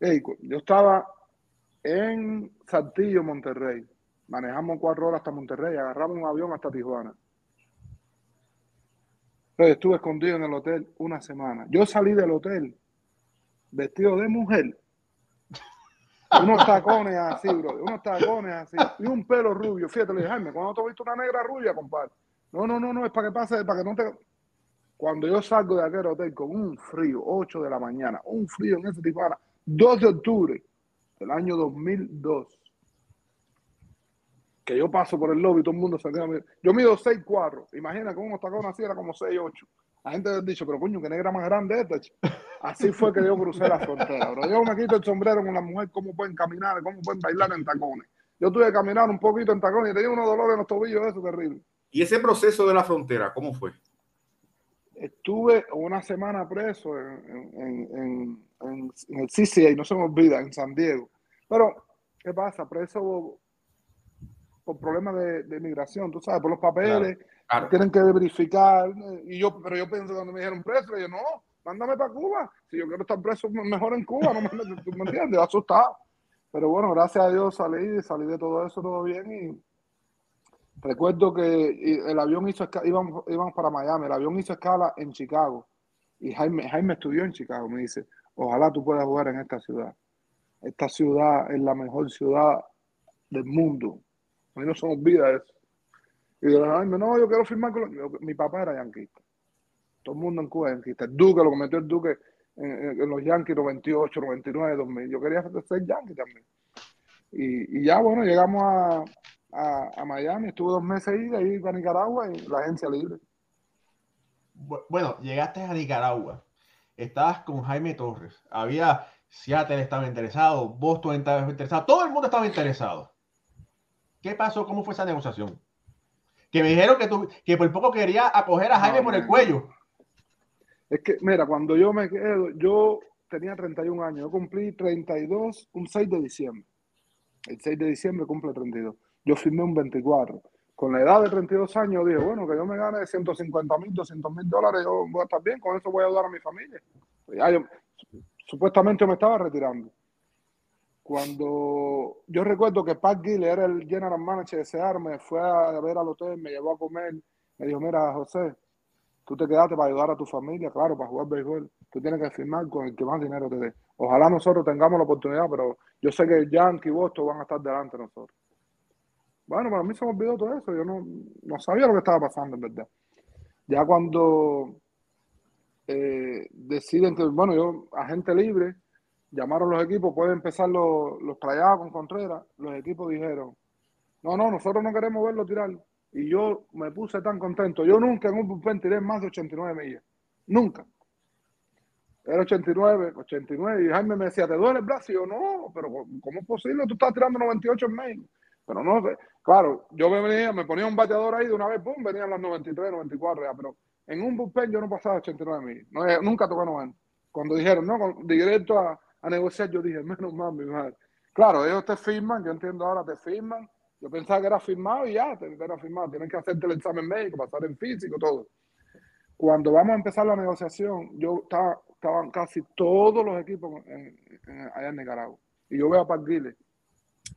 Hey, yo estaba en Saltillo, Monterrey. Manejamos cuatro horas hasta Monterrey, agarramos un avión hasta Tijuana. Entonces, estuve escondido en el hotel una semana. Yo salí del hotel vestido de mujer, unos tacones así, bro, unos tacones así, y un pelo rubio. Fíjate, le dije, Jaime, ¿cuándo te has visto una negra rubia, compadre? No, no, no, no, es para que pase, para que no te... Cuando yo salgo de aquel hotel con un frío, 8 de la mañana, un frío en ese Tijuana, 2 de octubre del año 2002, que yo paso por el lobby todo el mundo se queda. Yo mido 6'4, imagina con unos tacones así era como 6'8. La gente ha dicho, pero coño, qué negra más grande esta. Así fue que yo crucé la frontera. Yo me quito el sombrero con la mujer, cómo pueden caminar, cómo pueden bailar en tacones. Yo tuve que caminar un poquito en tacones y tenía unos dolores en los tobillos, eso terrible. ¿Y ese proceso de la frontera, cómo fue? Estuve una semana preso en, en, en, en, en el CCA, no se me olvida, en San Diego. Pero, ¿qué pasa? Preso por problemas de, de migración, tú sabes, por los papeles, claro, tienen que verificar. Y yo, pero yo pensé cuando me dijeron preso, yo no, mándame para Cuba. Si yo quiero estar preso, mejor en Cuba, no me, ¿tú me entiendes? Asustado. Pero bueno, gracias a Dios salí, salí de todo eso, todo bien. Y recuerdo que el avión hizo íbamos, íbamos para Miami, el avión hizo escala en Chicago. Y Jaime, Jaime estudió en Chicago, me dice, ojalá tú puedas jugar en esta ciudad. Esta ciudad es la mejor ciudad del mundo. A mí no se me olvida eso. Y yo, no, yo quiero firmar con... Mi papá era yanquista. Todo el mundo en Cuba yanquista. El Duque, lo que el Duque en, en los Yankees 98, 99, 2000. Yo quería ser Yankee también. Y, y ya, bueno, llegamos a, a, a, Miami, estuve dos meses ahí, de ahí para Nicaragua y la agencia libre. Bueno, llegaste a Nicaragua, estabas con Jaime Torres, había Seattle estaba interesado, Boston estaba interesado, todo el mundo estaba interesado. ¿Qué pasó? ¿Cómo fue esa negociación? Que me dijeron que, tú, que por poco quería acoger a Jaime no, por el cuello. Es que, mira, cuando yo me quedo, yo tenía 31 años, yo cumplí 32 un 6 de diciembre. El 6 de diciembre cumple 32. Yo firmé un 24. Con la edad de 32 años dije, bueno, que yo me gane 150 mil, 200 mil dólares, yo voy a estar bien, con eso voy a ayudar a mi familia. Ya yo, supuestamente me estaba retirando. Cuando yo recuerdo que Pat Gill era el general manager de ese me fue a ver al hotel, me llevó a comer, me dijo, mira, José, tú te quedaste para ayudar a tu familia, claro, para jugar béisbol, tú tienes que firmar con el que más dinero te dé. Ojalá nosotros tengamos la oportunidad, pero yo sé que Yankee y Boston van a estar delante de nosotros. Bueno, para mí se me olvidó todo eso, yo no, no sabía lo que estaba pasando, en verdad. Ya cuando eh, deciden que, bueno, yo, agente libre, llamaron los equipos, pueden empezar los, los con Contreras, los equipos dijeron, no, no, nosotros no queremos verlo tirar. Y yo me puse tan contento. Yo nunca en un bullpen tiré más de 89 millas. Nunca. Era 89, 89. Y Jaime me decía, ¿te duele el brazo? Y yo, no, pero ¿cómo es posible? Tú estás tirando 98 en México. Pero no sé. Claro, yo me venía, me ponía un bateador ahí de una vez, pum, venían las 93, 94 ya. Pero en un bullpen yo no pasaba 89 millas. No, nunca toqué 90. Cuando dijeron, no, directo a, a negociar, yo dije, menos mal, mi madre. Claro, ellos te firman, yo entiendo ahora, te firman. Yo pensaba que era firmado y ya, te, era firmado. Tienes que hacerte el examen médico, pasar en físico, todo. Cuando vamos a empezar la negociación, yo estaba, estaban casi todos los equipos allá en Nicaragua. Y yo veo a Parguile.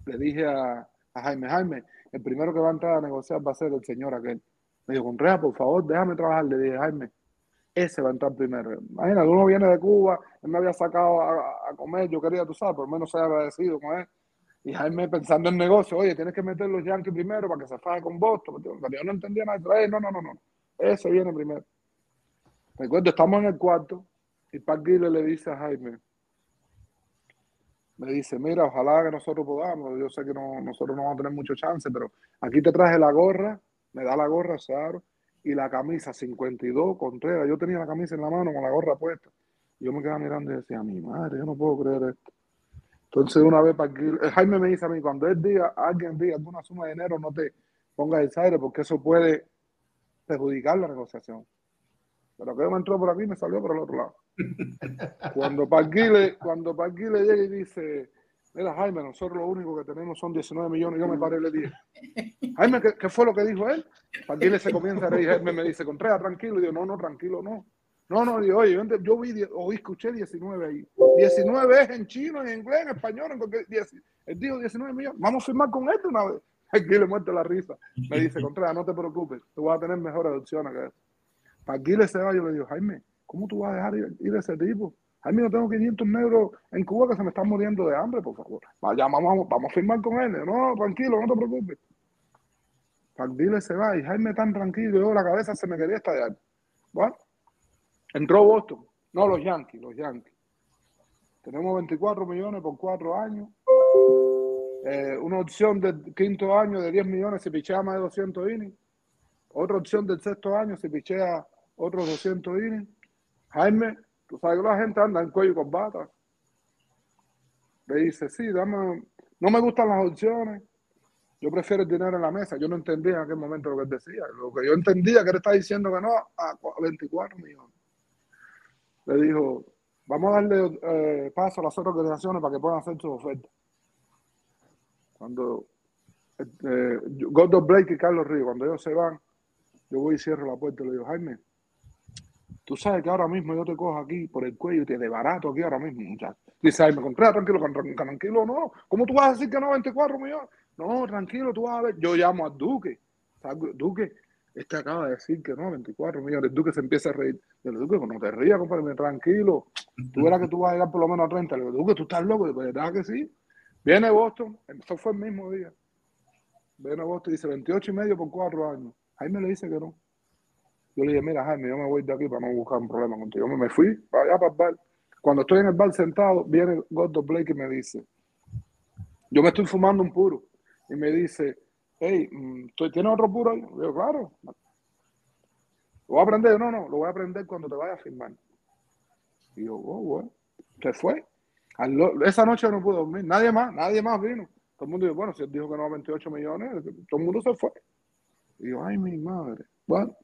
Le dije a, Jaime, Jaime, el primero que va a entrar a negociar va a ser el señor aquel. Me dijo, Conrea, por favor, déjame trabajar. Le dije, Jaime, ese va a entrar primero. Imagínate, uno viene de Cuba, él me había sacado a, comer, yo quería, tú sabes, por lo menos ser agradecido con él. Y Jaime pensando en negocio, oye, tienes que meter los Yankees primero para que se faje con Boston. Yo no entendía nada. no, no, no, no. Ese viene primero. Recuerdo, estamos en el cuarto y Parguile le dice a Jaime, me dice, mira, ojalá que nosotros podamos, yo sé que no, nosotros no vamos a tener mucho chance, pero aquí te traje la gorra, me da la gorra, Searo, y la camisa 52 Contreras. Yo tenía la camisa en la mano con la gorra puesta. Yo me quedaba mirando y decía, mi madre, yo no puedo creer esto. Entonces, una vez para eh, Jaime me dice a mí, cuando él diga, alguien diga alguna suma de dinero, no te pongas el aire porque eso puede perjudicar la negociación. Pero que me entró por aquí y me salió por el otro lado. Cuando Parguile, cuando Parguile llega y dice, mira Jaime, nosotros lo único que tenemos son 19 millones, yo me paré le dije, Jaime, ¿qué, fue lo que dijo él? Parguile se comienza a reír, me dice, Contreras, tranquilo, y yo, no, no, tranquilo, no. No, no, digo, oye, yo, vi, oí, escuché 19 ahí. 19 es en chino, en inglés, en español, en cualquier... Él dijo 19 millones, vamos a firmar con esto una vez. Aquí le muerte la risa. Me dice, Contreras, no te preocupes, tú vas a tener mejores opciones que eso. Parguile se va, yo le digo, Jaime, ¿Cómo tú vas a dejar ir, a ese tipo? Ay, no tengo 500 negros en Cuba que se me están muriendo de hambre, por favor. Vaya, vamos, vamos a firmar con él. No, tranquilo, no te preocupes. Dile se va y Jaime tan tranquilo, yo la cabeza se me quería estallar. Bueno, entró Boston. No, los Yankees, los Yankees. Tenemos 24 millones por cuatro años. Eh, una opción del quinto año de 10 millones si pichea más de 200 innings. Otra opción del sexto año si pichea otros 200 innings. Jaime, tú sabes que la gente anda en cuello con bata. Le dice, sí, dame, no me gustan las opciones. Yo prefiero el dinero en la mesa. Yo no entendía en aquel momento lo que él decía. Lo que yo entendía que él estaba diciendo que no a 24 millones. Le dijo, vamos a darle eh, paso a las otras organizaciones para que puedan hacer sus ofertas. Cuando eh, Gordo Blake y Carlos Ríos, cuando ellos se van, yo voy y cierro la puerta y le digo, Jaime, Tú sabes que ahora mismo yo te cojo aquí por el cuello y te de barato aquí ahora mismo, muchacho. Dice, ay, me compré, tranquilo, tranquilo, no. ¿Cómo tú vas a decir que no 24 millones? No, tranquilo, tú vas a ver. Yo llamo al Duque. Duque, este acaba de decir que no, 24 millones. Duque se empieza a reír. Yo le digo, Duque, no te rías, compadre, tranquilo. Tú verás que tú vas a llegar por lo menos a 30. Le digo, Duque, tú estás loco. De verdad que sí. Viene Boston, eso fue el mismo día. Viene Boston y dice 28 y medio por cuatro años. Ahí me le dice que no. Yo le dije, mira, Jaime, yo me voy de aquí para no buscar un problema contigo. Yo me fui para allá para el bar. Cuando estoy en el bar sentado, viene Gordo Blake y me dice, yo me estoy fumando un puro. Y me dice, hey, mm, ¿tienes otro puro ahí? Yo, claro. ¿Lo voy a aprender? No, no, lo voy a aprender cuando te vaya a firmar. Y yo, oh, bueno. ¿Qué fue? Esa noche no pude dormir. Nadie más, nadie más vino. Todo el mundo dijo, bueno, si él dijo que no a 28 millones, todo el mundo se fue. Y yo, ay, mi madre. Bueno,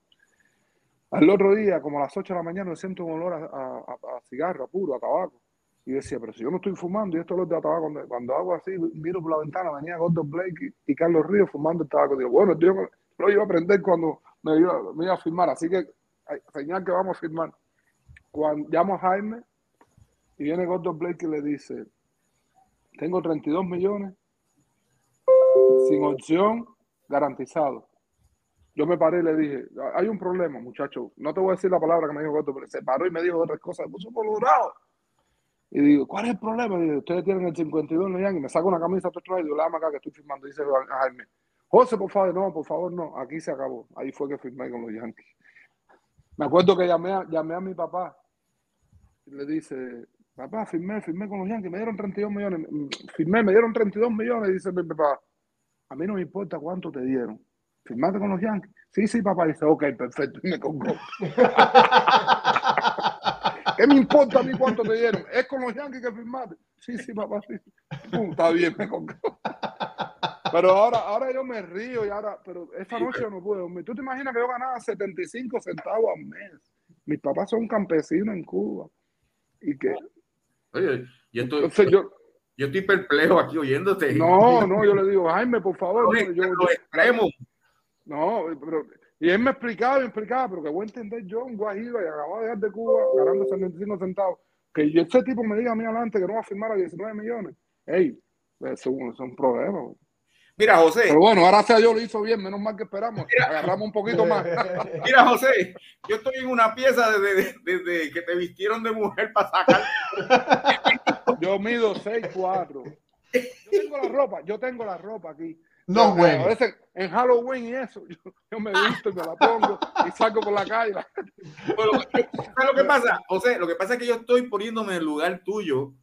al otro día, como a las 8 de la mañana, me siento un olor a, cigarro, a puro, a tabaco. Y decía, pero si yo no estoy fumando y esto es lo de tabaco, cuando, hago así, miro por la ventana, venía Gordon Blake y, Carlos Ríos fumando el tabaco. Digo, bueno, yo lo iba a aprender cuando me iba, a firmar. Así que, señal que vamos a firmar. Cuando llamo a Jaime y viene Gordon Blake y le dice, tengo 32 millones sin opción garantizado. Yo me paré y le dije, hay un problema, muchacho. No te voy a decir la palabra que me dijo Goto, pero se paró y me dijo otras cosas. Me puso colorado. Y digo, ¿cuál es el problema? Y ustedes tienen el 52 en y me saco una camisa y digo, la acá que estoy firmando. Dice Jaime, José, por favor, no, por favor, no. Aquí se acabó. Ahí fue que firmé con los Yankees. Me acuerdo que llamé a, llamé a mi papá y le dice, papá, firmé, firmé con los Yankees, me dieron 32 millones. Mm, firmé, me dieron 32 millones. Y dice mi papá, a mí no me importa cuánto te dieron ¿Firmaste con los Yankees? Sí, sí, papá. Dice, ok, perfecto. Y me colgó. ¿Qué me importa a mí cuánto te dieron? ¿Es con los Yankees que firmaste? Sí, sí, papá, sí. está bien, me colgó. Pero ahora, ahora yo me río y ahora, pero esta noche yo no puedo dormir. ¿Tú te imaginas que yo ganaba 75 centavos al mes? Mis papás son campesinos en Cuba. Y que... Oye, yo estoy, yo, yo estoy perplejo aquí oyéndote. No, no, yo le digo, Jaime, por favor. Oye, yo, lo extremo. No, pero, y él me explicaba me explicaba, pero que voy a entender yo, un guajiro, y acababa de dejar de Cuba ganando 75 centavos, que ese tipo me diga a mí adelante que no va a firmar a 19 millones. Ey, eso, es un problema. Mira, José. Pero bueno, gracias a Dios lo hizo bien, menos mal que esperamos. Mira. Agarramos un poquito más. Mira, José, yo estoy en una pieza desde, desde que te vistieron de mujer para sacar. Yo mido 6'4". Yo tengo la ropa, yo tengo la ropa aquí. No, Pero, eh, A güey. veces en Halloween y eso, yo, yo me visto y me la pongo y salgo por la calle. Bueno, ¿sabes lo que pasa? José, lo que pasa es que yo estoy poniéndome en el lugar tuyo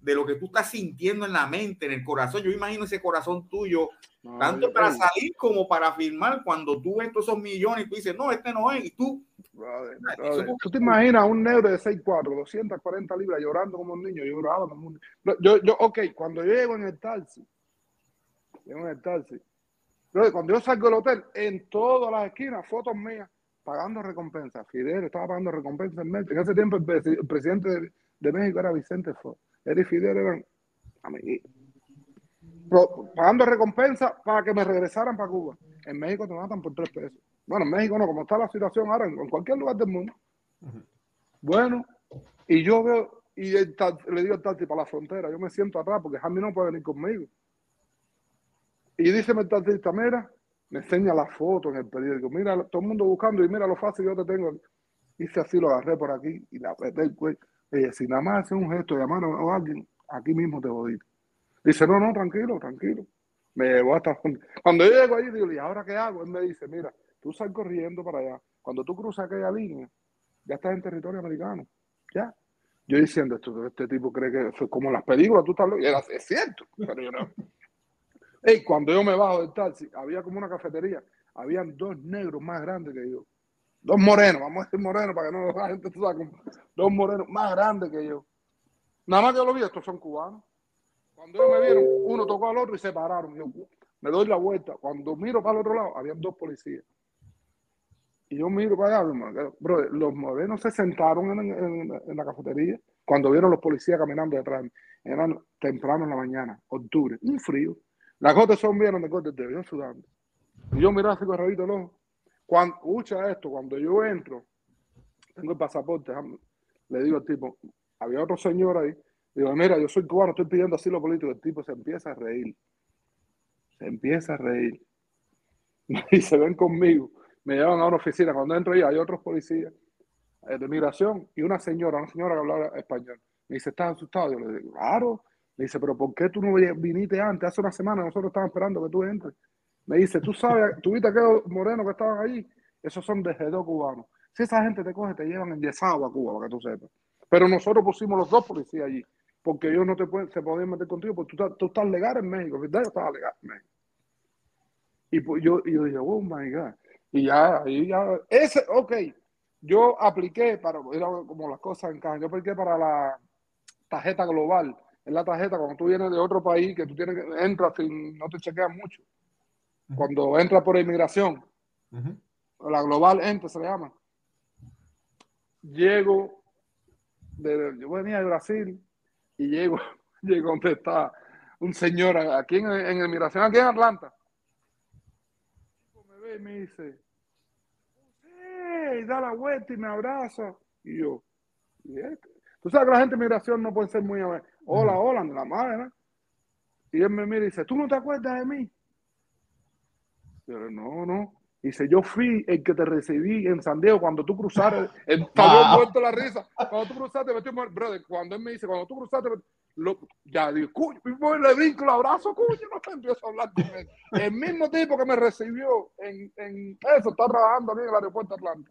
de lo que tú estás sintiendo en la mente, en el corazón. Yo imagino ese corazón tuyo, No, tanto para salir como para firmar. Cuando tú ves todos esos millones y tú dices, no, este no es, y tú, brother, brother, ¿Tú te imaginas a un negro de 6'4", 240 libras llorando como un niño? Lloraba como un niño. Yo, yo, ok, cuando yo llego en el taxi, en el taxi, cuando yo salgo del hotel, en todas las esquinas, fotos mías, pagando recompensas. Fidel estaba pagando recompensas en México. En ese tiempo el, presi- el presidente de, de México era Vicente Fox. Él y Fidel eran amiguitos. Pero Pagando recompensas para que me regresaran para Cuba. En México te matan por tres pesos. Bueno, en México no, como está la situación ahora, en, en cualquier lugar del mundo. Bueno, y yo veo, y el le digo al taxi para la frontera, yo me siento atrás porque Jaime no puede venir conmigo. Y dice el taxista, mira, me enseña la foto en el periódico, mira, todo el mundo buscando y mira lo fácil yo te tengo. Hice así, lo agarré por aquí y le apreté el cuello. Si nada más hace un gesto llamar a alguien, aquí mismo te voy. Dice, no, no, tranquilo, tranquilo. Me llevó hasta donde- Cuando yo llego ahí, digo, ¿y ahora qué hago? Él me dice, mira, tú sal corriendo para allá. Cuando tú cruzas aquella línea, ya estás en territorio americano. Ya. Yo diciendo, esto, este tipo cree que fue como las películas, tú estás loco. Y era, es cierto, pero yo no. Ey, cuando yo me bajo del taxi, había como una cafetería, habían dos negros más grandes que yo. Dos morenos, vamos a decir morenos para que no la gente como- dos morenos más grandes que yo. Nada más que yo lo vi, estos son cubanos. Cuando ellos me vieron, uno tocó al otro y se pararon. Yo me doy la vuelta. Cuando miro para el otro lado, habían dos policías. Y yo miro para allá, bro, los morenos se sentaron en, en- en la cafetería cuando vieron los policías caminando detrás. de mí. Eran temprano en la mañana, octubre, un frío. Las gotas son bien de gotas de yo sudando. Y yo miraba así corredito el ojo. Cuando, escucha esto, cuando yo entro, tengo el pasaporte, le digo al tipo, había otro señor ahí, digo, mira, yo soy cubano, estoy pidiendo asilo político. El tipo se empieza a reír. Se empieza a reír. Y se ven conmigo. Me llevan a una oficina. Cuando entro ahí, hay otros policías eh, de migración y una señora, una señora que hablaba español. Me dice, ¿estás asustado? Yo le digo, claro. Me dice, pero ¿por qué tú no viniste antes? Hace una semana nosotros estábamos esperando que tú entres. Me dice, tú sabes, tú viste aquellos morenos que estaban allí, esos son de G2 cubanos. Si esa gente te coge, te llevan enyesado a Cuba, para que tú sepas. Pero nosotros pusimos los dos policías allí, porque ellos no te pueden, se podían meter contigo, porque tú, tú estás legal en México, ¿verdad? Yo estaba legal en México. Y pues yo, yo dije, oh my God. Y ya, ahí ya, ese, ok, yo apliqué para, era como las cosas encajan, yo apliqué para la tarjeta global. Es la tarjeta cuando tú vienes de otro país que tú tienes que entras y no te chequean mucho. Cuando entras por inmigración, Ujú. la global entra se le llama. Llego, de, yo venía de Brasil y llego, llego donde está un señor aquí en, en inmigración, aquí en Atlanta. Me ve y me dice, hey, da la vuelta y me abraza. Y yo, ¿y este? Tú sabes que la gente de migración no puede ser muy, hola, hola, la madre, ¿no? Y él me mira y dice, ¿tú no te acuerdas de mí? Pero no, no. Dice, yo fui el que te recibí en San Diego cuando tú cruzaste. Estaba Wow. muerto la risa. Cuando tú cruzaste, me estoy muerto. Brother, cuando él me dice, cuando tú cruzaste, me- lo- ya digo, cuyo, voy, le brinco, lo abrazo, cuyo, no empiezo a hablar con él. El mismo tipo que me recibió en, en eso, está trabajando aquí en el aeropuerto de Atlanta.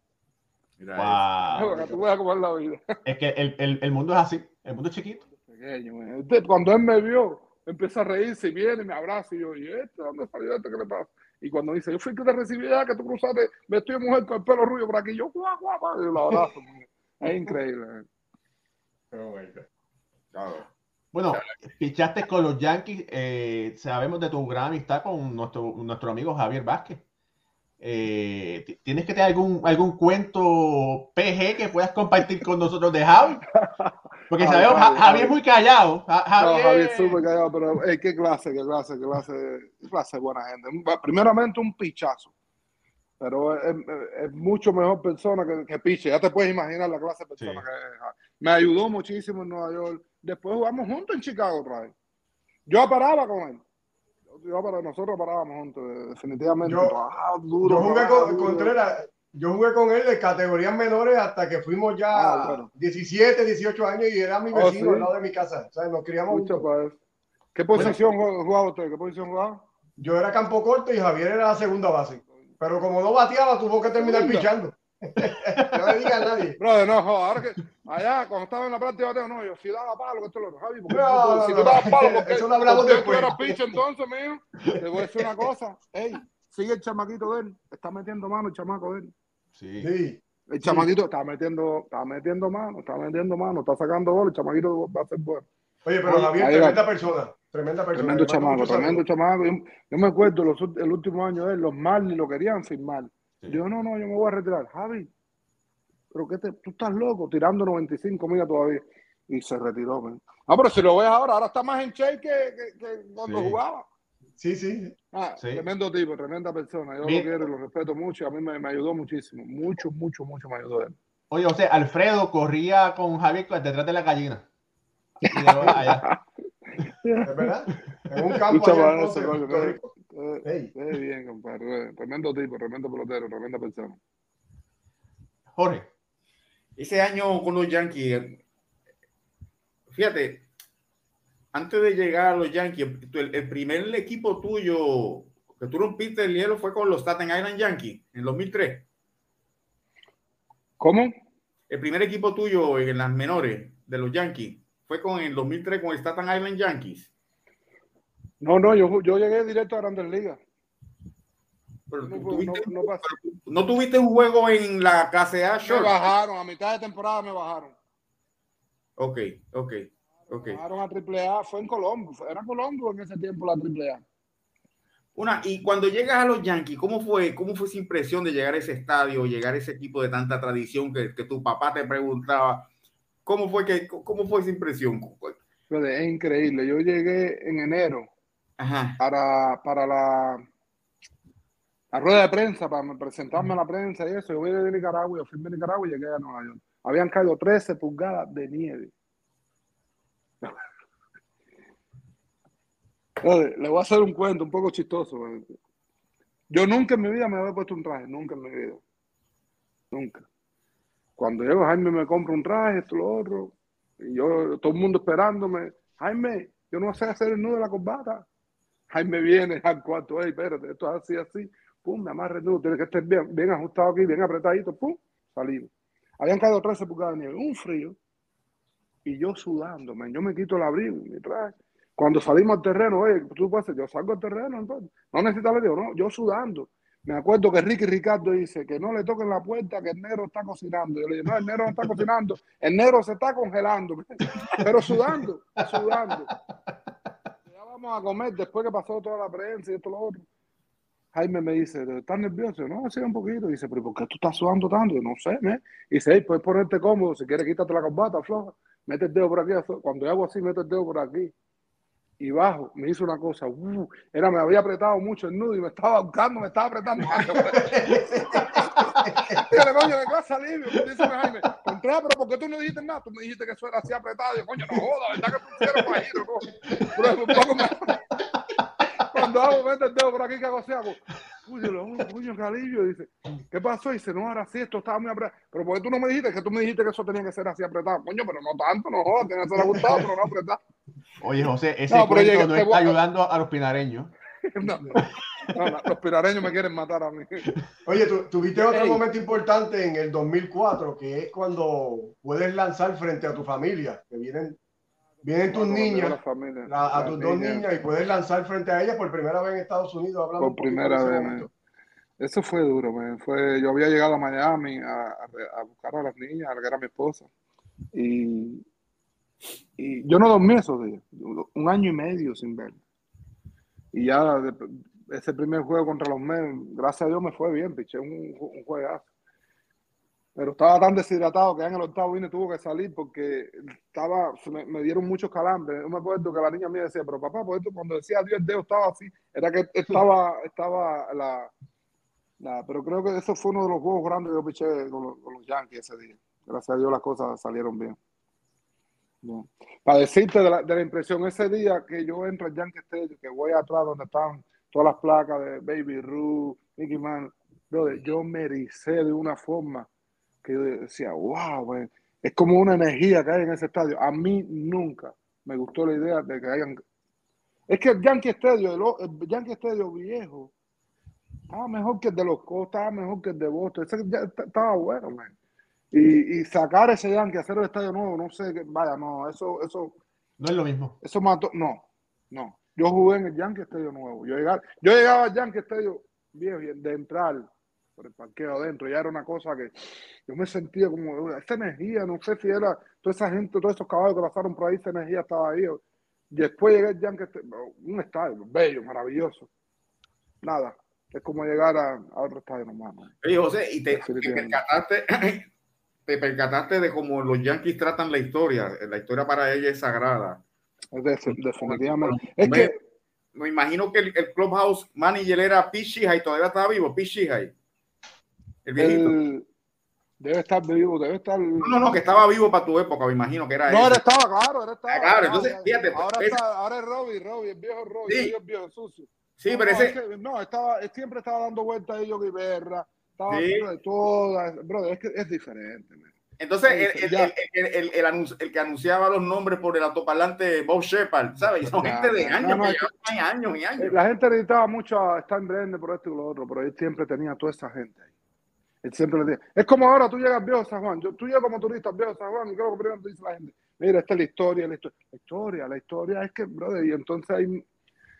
Mira Wow. Tú cómo es la vida. Es que el, el, el mundo es así, el mundo es chiquito. Este, cuando él me vio, empieza a reírse y viene y me abraza. Y yo, ¿y este? ¿Dónde salió este? ¿Qué le pasa? Y cuando dice, yo fui que te recibí ya, que tú cruzaste vestido de mujer con el pelo rubio por aquí, yo, guau, guau, guau, y lo abrazo. Es increíble. Claro. Bueno, fichaste con los Yankees. eh, sabemos de tu gran amistad con nuestro, nuestro amigo Javier Vázquez. Eh, ti- ¿Tienes que tener algún, algún cuento PG que puedas compartir con nosotros de Javi? Porque Javi, sabemos, Javi, Ja- Javi es Javi. muy callado. Ja- No, Javier, Javier es súper callado, pero eh, qué clase, qué clase, qué clase, qué clase de buena gente. Primeramente un pichazo, pero es, es- es mucho mejor persona que, que piche. Ya te puedes imaginar la clase de persona Sí. que es. Javi. Me ayudó muchísimo en Nueva York. Después jugamos juntos en Chicago otra vez. Yo paraba con él. Yo para nosotros parábamos juntos, definitivamente. Yo- trabajaba duro, Yo jugué con duro. Contreras, yo jugué con él de categorías menores hasta que fuimos ya Ah, bueno. 17, 18 años y era mi Oh, vecino sí. al lado de mi casa. O sea, nos criamos Mucho. ¿Qué posición jugaba usted? ¿Qué posición jugaba? Yo era campo corto y Javier era la segunda base. Pero como no bateaba, tuvo que terminar Segunda. pichando. no le diga a nadie. Brother, no, ahora que allá cuando estaba en la práctica de bateo, no, yo si daba palo, que esto lo Javi, porque No, no, si tú dabas palo, porque Eso lo hablamos después. tú eras pitch entonces, mío, te voy a decir una cosa, ey, sigue el chamaquito de él, está metiendo mano el chamaco de él. Sí. Sí. El chamaquito está metiendo, está metiendo mano, está metiendo mano, está sacando gol, el chamaquito va a ser bueno. Oye, pero Oye, Javier, tremenda persona. Tremenda persona. Tremendo chamaco, tremendo chamaco. Yo, yo me acuerdo los, el último año de él, los Marlins lo querían firmar. Sí. Yo, no, no, yo me voy a retirar. Javi, pero qué te, tú estás loco, tirando 95 millas todavía. Y se retiró, man. Ah, pero si lo ves ahora, ahora está más en shape que, que, que cuando Sí. jugaba. Sí, sí. Ah, Sí. Tremendo tipo, tremenda persona. Yo Bien. lo quiero y lo respeto mucho. A mí me, me ayudó muchísimo. Mucho, mucho, mucho me ayudó él. Oye, o sea, Alfredo corría con Javier detrás de la gallina. Y de allá. Es verdad. En un campo Lucha allá para en Ponce, eso, coño, Puerto qué- Rico. qué- Ey. qué bien, compadre. Tremendo tipo, tremendo pelotero, tremenda persona. Jorge. Ese año con los Yankees, fíjate, antes de llegar a los Yankees, el, el primer equipo tuyo que tú rompiste el hielo fue con los Staten Island Yankees en 2003. ¿Cómo? El primer equipo tuyo en las menores de los Yankees fue con el 2003 con el Staten Island Yankees. No, no, yo, yo llegué directo a Grandes Ligas. Pero No, tú no, tuviste, no pasé. no tuviste un juego en la KCA Me Short. bajaron, a mitad de temporada me bajaron. Ok, ok, ok. Me bajaron a AAA, fue en Colombo, era Colombo en ese tiempo la AAA. Una, y cuando llegas a los Yankees, ¿cómo fue, cómo fue esa impresión de llegar a ese estadio, llegar a ese equipo de tanta tradición que, que tu papá te preguntaba? ¿Cómo fue, que, ¿Cómo fue esa impresión? Pero es increíble, yo llegué en enero Ajá. para, para la, la rueda de prensa, para presentarme a la prensa y eso. Yo vine de Nicaragua, yo fui de Nicaragua y llegué a Nueva York. Habían caído 13 pulgadas de nieve. Le voy a hacer un cuento un poco chistoso. Yo nunca en mi vida me había puesto un traje, nunca en mi vida. Nunca. Cuando llego, Jaime me compra un traje, esto, lo otro. Y yo, todo el mundo esperándome. Jaime, yo no sé hacer el nudo de la corbata. Jaime viene al cuarto, hey, espérate, esto es así, así. Pum, me amarra el nudo, tiene que estar bien, ajustado aquí, bien apretadito. Pum, salimos. Habían caído 13 pulgadas de nieve, un frío. Y yo sudando, yo me quito el abrigo, mi traje. Cuando salimos al terreno, oye, tú puedes decir, yo salgo al terreno, entonces, no necesitas abrigo, no, yo sudando. Me acuerdo que Ricky Ricardo dice que no le toquen la puerta, que el negro está cocinando. Yo le dije, no, el negro no está cocinando, el negro se está congelando, pero sudando, sudando. Ya vamos a comer después que pasó toda la prensa y esto lo otro. Jaime me dice, ¿estás nervioso? No, sí, un poquito. dice, ¿pero por qué tú estás sudando tanto? Yo, no sé, me. Y dice, hey, puedes ponerte cómodo, si quieres quítate la corbata, floja. Mete el dedo por aquí. Cuando hago así, meto el dedo por aquí. Y bajo, me hizo una cosa, uh, era, me había apretado mucho el nudo y me estaba buscando, me estaba apretando. Dígale, coño, ¿qué alivio? Me dice Jaime, Contreras, pero ¿por qué tú no dijiste nada? Tú me dijiste que eso era así apretado. Y yo, coño, no joda, ¿verdad que pusieron? ¿no? Pero me- Cuando hago, mete el dedo por aquí, que hago así, hago, uy, yo lo, oh, coño, qué alivio. Dice, ¿qué pasó? Y dice, no, ahora sí, esto estaba muy apretado. Pero ¿por qué tú no me dijiste que tú me dijiste que eso tenía que ser así apretado? Coño, pero no tanto, no jodas, tenía que ser ajustado, pero no apretado. Oye, José, ese No, cuento llega- no está voy ayudando a los pinareños. No, no, no, los pirareños me quieren matar a mí. Oye, tú, tuviste otro Ey. momento importante en el 2004, que es cuando puedes lanzar frente a tu familia, que vienen, vienen tus niñas, la familia, la- a tus dos niñas, y puedes lanzar frente a ellas por primera vez en Estados Unidos. Hablando Por primera vez. Eso fue duro, man. Fue, yo había llegado a Miami a, a- a buscar a las niñas, a la que era mi esposa. Y, y yo no dormí esos días, un año y medio sin ver. Y ya de- ese primer juego contra los Mets, gracias a Dios me fue bien, piché un, un juegazo. Pero estaba tan deshidratado que en el octavo vine tuvo que salir porque estaba, me, me dieron muchos calambres. Yo me acuerdo que la niña mía decía, pero papá, por esto cuando decía adiós el dedo estaba así, era que estaba, estaba la, la- pero creo que eso fue uno de los juegos grandes que yo piché con los, con los Yankees ese día. Gracias a Dios las cosas salieron bien. Para decirte de la, de la, impresión, ese día que yo entro al Yankee Stadium, que voy atrás donde están todas las placas de Baby Ruth, Mickey Man, yo me ericé de una forma que yo decía, wow, es como una energía que hay en ese estadio. A mí nunca me gustó la idea de que hayan... Es que el Yankee Stadium, el, Yankee Stadium viejo, estaba mejor que el de los Cos, estaba mejor que el de Boston, ese ya estaba bueno, man. Y, y, sacar ese Yankee, hacer el estadio nuevo, no sé, vaya, no, eso, eso. No es lo mismo. Eso mató, no, no. Yo jugué en el Yankee Estadio nuevo. Yo llegaba, yo llegaba al Yankee Estadio viejo, de entrar por el parqueo adentro, ya era una cosa que yo me sentía como esa energía, no sé si era toda esa gente, todos esos caballos que pasaron por ahí, esa energía estaba ahí. Después llegué al Yankee, un estadio bello, maravilloso. Nada, es como llegar a, otro estadio nomás. Oye, José, y te, te percataste, te percataste de cómo los Yankees tratan la historia. La historia para ellos es sagrada. definitivamente. Es que me imagino que el, clubhouse manager era y todavía estaba vivo, Pete El viejito. debe estar vivo, debe estar. No, no, no, que estaba vivo para tu época, me imagino que era. No, él estaba, claro, él estaba. Ah, claro, entonces, fíjate. Ahora, está, ahora es Robbie, Robbie, el viejo Robbie, sí. el viejo sucio. Sí, no, pero no, ese. Es que, no, estaba, siempre estaba dando vueltas a ellos Guiberra, estaba sí. de todas. Bro, es que es diferente, man. Entonces, el, el, el, el, que anunciaba los nombres por el autoparlante Bob Shepard, ¿sabes? Son gente de años, no, que años y años. La gente necesitaba mucho a Stan Brenner por esto y lo otro, pero él siempre tenía toda esa gente ahí. Él siempre le decía, es como ahora tú llegas viejo San Juan, yo, tú llegas como turista viejo San Juan y creo que primero te dice la gente, mira, esta es la historia, la historia, la historia, es que, brother, y entonces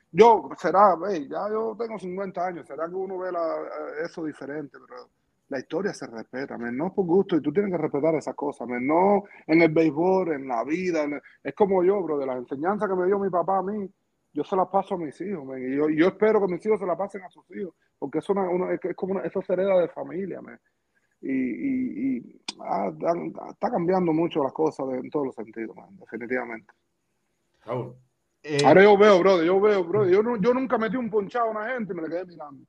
yo, será, hey, ya yo tengo 50 años, será que uno ve la, eso diferente, pero la historia se respeta, man, no por gusto, y tú tienes que respetar esas cosas, man, no en el béisbol, en la vida, es como yo, bro, de las enseñanzas que me dio mi papá a mí, yo se las paso a mis hijos, y yo, yo, espero que mis hijos se las pasen a sus hijos, porque es, una, una, es como una, eso se hereda de familia, man. Y, y, y ah, está cambiando mucho las cosas de, en todos los sentidos, man, definitivamente. Oh. Eh, Ahora yo veo, bro, yo veo, bro, yo, no, yo nunca metí un ponchado a una gente y me le quedé mirando.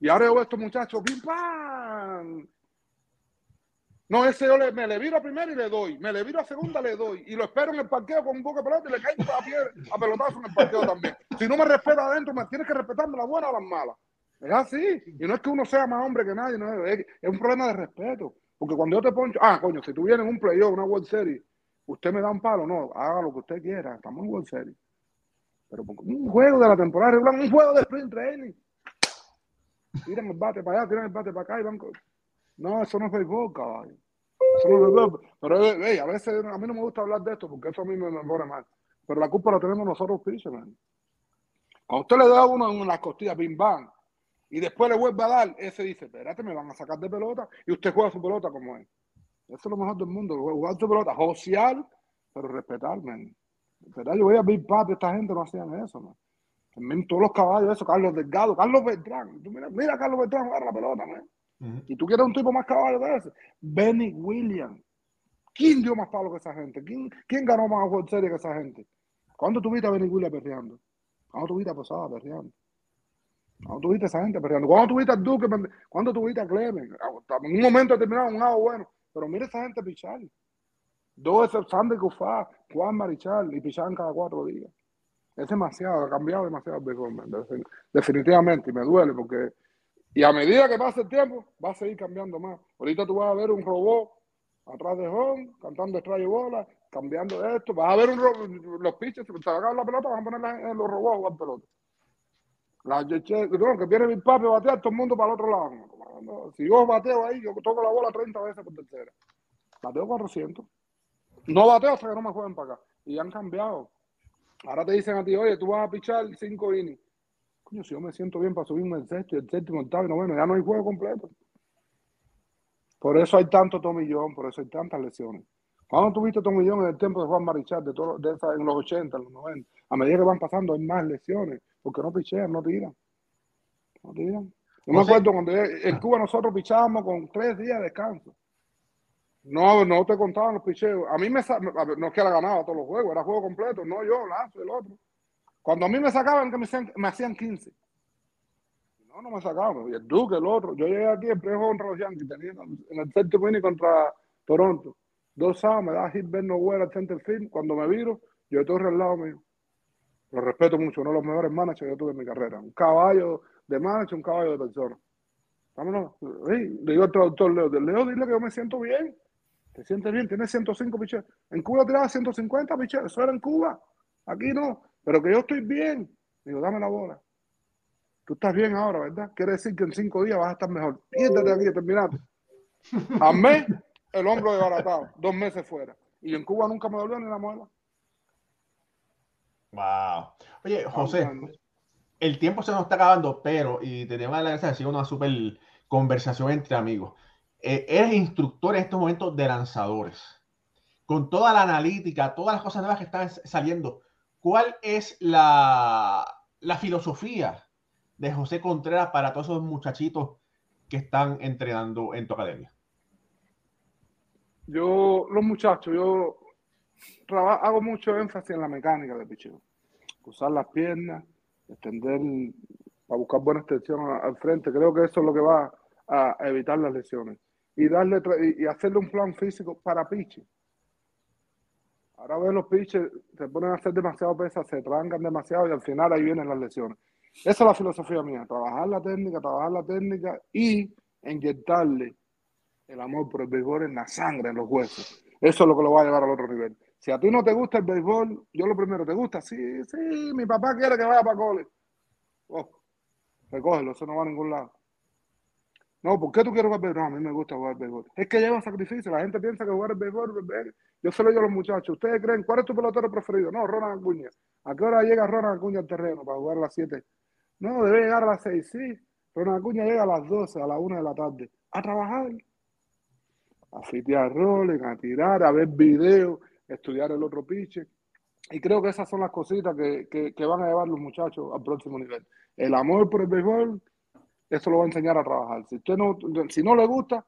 Y ahora yo veo a estos muchachos, ¡pim, pam! No, ese yo le, me le viro a primera y le doy. Me le viro a segunda, le doy. Y lo espero en el parqueo con un poco de pelota y le caigo a, pie, a pelotazo en el parqueo también. Si no me respeta adentro, me tienes que respetarme las buenas o las malas. Es así. Y no es que uno sea más hombre que nadie, no es, un problema de respeto. Porque cuando yo te poncho, ah, coño, si tú vienes en un playoff, una World Series, usted me da un palo, no, haga lo que usted quiera, estamos en World Series. Pero un juego de la temporada regular, un juego de sprint training tiran el bate para allá, tiran el bate para acá y van. No, eso no es béisbol, caballo. Eso no es. Pero a veces a mí no me gusta hablar de esto porque eso a mí me, me pone mal. Pero la culpa la tenemos nosotros, man. A usted le da uno en las costillas, bim bam, y después le vuelve a dar, ese dice, espérate, me van a sacar de pelota, y usted juega su pelota como es. Eso es lo mejor del mundo, jugar su pelota, social, pero respetar, man. ¿Verdad? Yo voy a Big Papi, esta gente no hacían eso, man. También todos los caballos, eso, Carlos Delgado, Carlos Beltrán. Tú mira, mira Carlos Beltrán jugar la pelota, man. Uh -huh. Y tú quieres un tipo más caballo de ese. Benny Williams. ¿Quién dio más palo que esa gente? ¿Quién, quién ganó más World Series que esa gente? ¿Cuándo tuviste a Benny Williams perreando? ¿Cuándo tuviste a Posada perreando? ¿Cuándo tuviste a esa gente perreando? ¿Cuándo tuviste a Duque? ¿Cuándo tuviste a Clemen? En un momento determinado, un lado bueno. Pero mira esa gente pichar. Dos es Sander Cufá, Juan Marichal y pichaban cada cuatro días. Es demasiado, ha cambiado demasiado el béisbol, definitivamente, y me duele porque, y a medida que pase el tiempo, va a seguir cambiando más. Ahorita tú vas a ver un robot atrás de home, cantando extraño bola, cambiando esto, vas a ver un robot, los pitches, se van a la pelota, van a poner los robots a jugar pelota. La no, que viene mi papi a batear, todo el mundo para el otro lado. Si yo bateo ahí, yo toco la bola 30 veces por tercera. Bateo 400. No bateo hasta que no me jueguen para acá. Y han cambiado. Ahora te dicen a ti, oye, tú vas a pichar cinco innings. Coño, si yo me siento bien para subirme el sexto, el séptimo, el octavo, bueno, ya no hay juego completo. Por eso hay tanto tomillón, por eso hay tantas lesiones. ¿Cuándo tuviste tomillón en el tiempo de Juan Marichal, de, todo, de esa, en los 80, en los 90? A medida que van pasando hay más lesiones, porque no pichean, no tiran. No tiran. Yo me acuerdo cuando en Cuba nosotros pichábamos con tres días de descanso. No, no te contaban los picheos. A mí me no es que la ganaba todos los juegos, era juego completo, no yo, Lazo, el otro. Cuando a mí me sacaban, que me hacían, me hacían 15. No, no me sacaban. Y el Duque, el otro. Yo llegué aquí, el juego contra los Yankees, tenía en el séptimo inning contra Toronto. Dos sábados me da hit Ben Nowhere al center field. Cuando me viro, yo estoy al lado mío. Lo respeto mucho, uno de los mejores managers que yo tuve en mi carrera. Un caballo de manager, un caballo de persona. Vámonos. Le digo al traductor Leo, Leo, dile que yo me siento bien. ¿Te sientes bien? Tienes 105 piches. En Cuba tiraba 150 piches. Eso era en Cuba. Aquí no. Pero que yo estoy bien. Digo, dame la bola. Tú estás bien ahora, ¿verdad? Quiere decir que en cinco días vas a estar mejor. Piérdete aquí, terminate. A mes, el hombro desbaratado. Dos meses fuera. Y en Cuba nunca me dolió ni la muela. Wow. Oye, José, el tiempo se nos está acabando, pero, y tenemos la gracia de hacer una súper conversación entre amigos. Eh, eres instructor en estos momentos de lanzadores. Con toda la analítica, todas las cosas nuevas que están saliendo, ¿cuál es la, la filosofía de José Contreras para todos esos muchachitos que están entrenando en tu academia? Yo, los muchachos, yo hago mucho énfasis en la mecánica de picheo. Usar las piernas, extender para buscar buena extensión al frente. Creo que eso es lo que va a, evitar las lesiones. Y darle y hacerle un plan físico para piche. Ahora ves los piches, se ponen a hacer demasiado pesas, se trancan demasiado y al final ahí vienen las lesiones. Esa es la filosofía mía, trabajar la técnica, trabajar la técnica y inyectarle el amor por el béisbol en la sangre, en los huesos. Eso es lo que lo va a llevar al otro nivel. Si a ti no te gusta el béisbol, yo lo primero, ¿te gusta? Sí, sí, mi papá quiere que vaya para cole. Oh, recógelo, eso no va a ningún lado. No, ¿por qué tú quieres jugar béisbol? No, a mí me gusta jugar béisbol. Es que lleva sacrificio. La gente piensa que jugar el béisbol, yo se lo digo a los muchachos. ¿Ustedes creen cuál es tu pelotero preferido? No, Ronald Acuña. ¿A qué hora llega Ronald Acuña al terreno para jugar a las 7? No, debe llegar a las 6. Sí, Ronald Acuña llega a las 12, a las 1 de la tarde. A trabajar. A fitear roles, a tirar, a ver videos estudiar el otro piche. Y creo que esas son las cositas que, que, van a llevar los muchachos al próximo nivel. El amor por el béisbol, eso lo va a enseñar a trabajar. Si usted no, si no le gusta,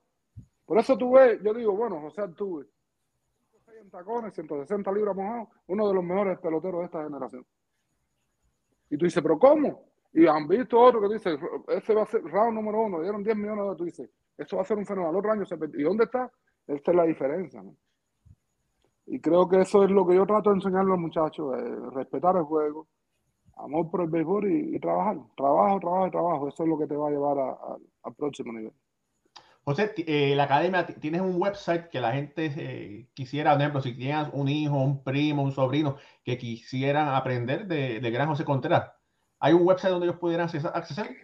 por eso tú ves, yo digo, bueno, José Altuve, en tacones, 160 libras mojados, uno de los mejores peloteros de esta generación. Y tú dices, ¿pero cómo? Y han visto otro que dice, ese va a ser round número uno, dieron 10 millones de dólares. Tú dices, esto va a ser un fenómeno. Al otro año se ¿Y dónde está? Esta es la diferencia. ¿no? Y creo que eso es lo que yo trato de enseñar a los muchachos, respetar el juego, amor por el béisbol y, trabajar. Trabajo, trabajo, trabajo. Eso es lo que te va a llevar al próximo nivel. José, eh, la academia, tienes un website que la gente eh, quisiera, por ejemplo, si tienes un hijo, un primo, un sobrino que quisieran aprender de, de gran José Contreras, ¿hay un website donde ellos pudieran acceder?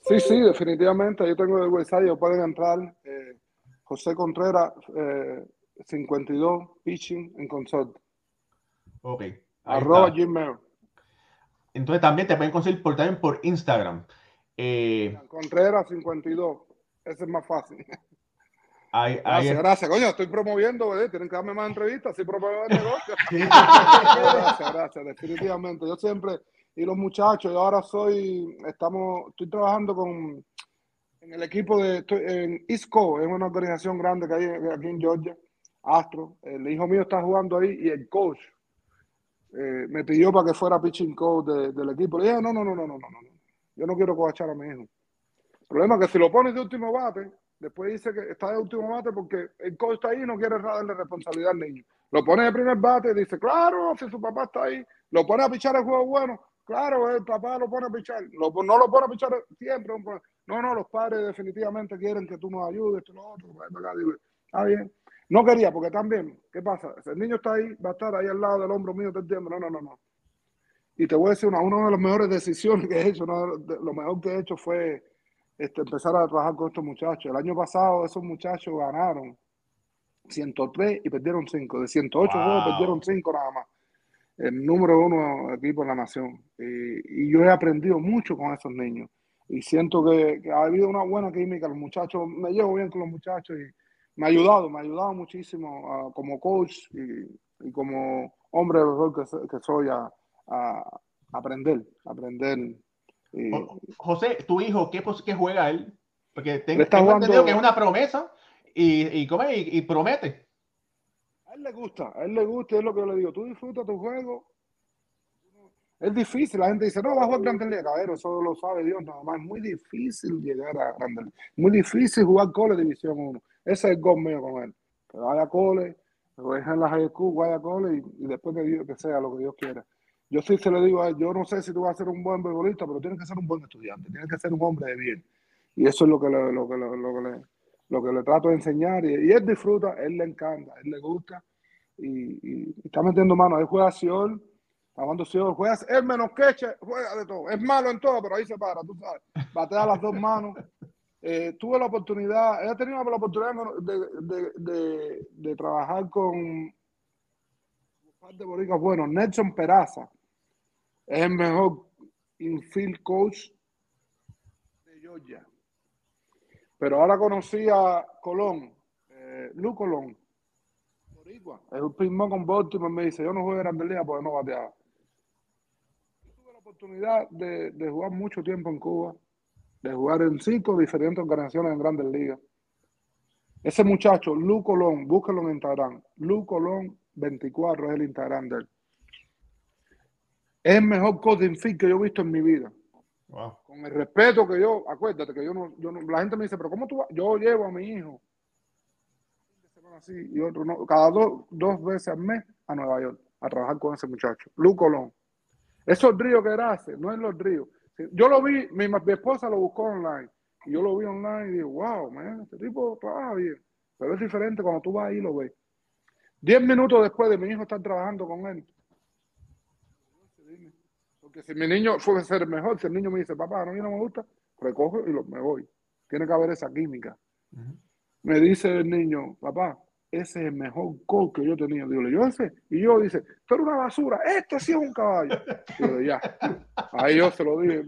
Sí, sí, definitivamente. Yo tengo el website, ellos pueden entrar. Eh, José Contreras, 52 Pitching en Consult. Ok. Arroba Gmail. Entonces también te pueden conseguir por, también por Instagram. Eh, Contreras 52. Ese es más fácil. Ahí, gracias, gracias. Coño, estoy promoviendo, tienen que darme más entrevistas, sí promuevo el negocio. gracias, gracias, definitivamente. Yo siempre, y los muchachos, yo ahora soy, estamos, estoy trabajando con, en el equipo de, en ISCO, es una organización grande que hay aquí en Georgia. Astro, el hijo mío está jugando ahí y el coach eh, me pidió para que fuera pitching coach del equipo. Le dije, no, no, no, no, no, no, no. Yo no quiero coachar a mi hijo. El problema es que si lo pones de último bate, después dice que está de último bate porque el coach está ahí y no quiere darle responsabilidad al niño. Lo pone de primer bate y dice, claro, si su papá está ahí, lo pone a pichar el juego bueno, claro, el papá lo pone a pichar, no lo pone a pichar siempre. No, no, los padres definitivamente quieren que tú nos ayudes, esto, lo otro. Está bien. No quería, porque también, ¿qué pasa? El niño está ahí, va a estar ahí al lado del hombro mío, ¿te entiendes? No, no, no, no. Y te voy a decir, una, una de las mejores decisiones que he hecho, lo mejor que he hecho fue este, empezar a trabajar con estos muchachos. El año pasado esos muchachos ganaron 103 y perdieron 5. De 108 juegos perdieron 5 nada más. El número uno equipo en la nación. Y, yo he aprendido mucho con esos niños. Y siento que, que, ha habido una buena química. Los muchachos, me llevo bien con los muchachos y me ha ayudado, me ha ayudado muchísimo ah, como coach y, como hombre que, que soy a, aprender, aprender. José, tu hijo, ¿qué, qué juega él? Porque tengo, entendido que es una promesa y, y, y, promete. A él le gusta, a él le gusta, es lo que yo le digo. Tú disfrutas tu juego. Es difícil, la gente dice, no, va a jugar Grande Liga, cabrero, eso lo sabe Dios nada más. Es muy difícil llegar a Grande Liga. Muy difícil jugar Cole División 1. Ese es el gol mío con él. que vaya a cole, que en la high school, vaya a cole y, después que, que sea lo que Dios quiera. Yo sí se le digo a él, yo no sé si tú vas a ser un buen beisbolista, pero tienes que ser un buen estudiante, tienes que ser un hombre de bien. Y eso es lo que le, lo que, lo, que, le, trato de enseñar. Y, él disfruta, él le encanta, él le gusta. Y, está metiendo mano. Él juega Siol, Amando Siol, juega, es menos queche, juega de todo. Es malo en todo, pero ahí se para, tú sabes. Batea las dos manos. Eh, tuve la oportunidad, he tenido la oportunidad de, de, de, de trabajar con un par de boricuas bueno, Nelson Peraza es el mejor infield coach de Georgia. Pero ahora conocí a Colón, eh, Lu Colón, boricua, es un pismo con Baltimore, me dice, yo no juego en Grandes Ligas porque no bateaba. Tuve la oportunidad de, de jugar mucho tiempo en Cuba, de jugar en cinco diferentes organizaciones en Grandes Ligas. Ese muchacho, Lu Colón, búsquelo en Instagram. Lu Colón 24 es el Instagram de él. Es el mejor de infield que yo he visto en mi vida. Wow. Con el respeto que yo, acuérdate que yo no, yo no, la gente me dice, pero ¿cómo tú vas? Yo llevo a mi hijo así y otro no, cada dos, dos veces al mes a Nueva York a trabajar con ese muchacho, Lu Colón. Esos ríos que él hace, no es los ríos. Yo lo vi, mi, mi esposa lo buscó online y yo lo vi online y digo, wow, man, este tipo trabaja bien. Pero es diferente cuando tú vas ahí y lo ves. Diez minutos después de mi hijo estar trabajando con él. Porque si mi niño fuese ser mejor, si el niño me dice, papá, no, a mí no me gusta, recojo y lo, me voy. Tiene que haber esa química. Uh -huh. Me dice el niño, papá, ese es el mejor coach que yo. Digo, yo ese. Y yo dice, pero una basura, este sí es un caballo. Digo, ya. Ahí yo se lo dije.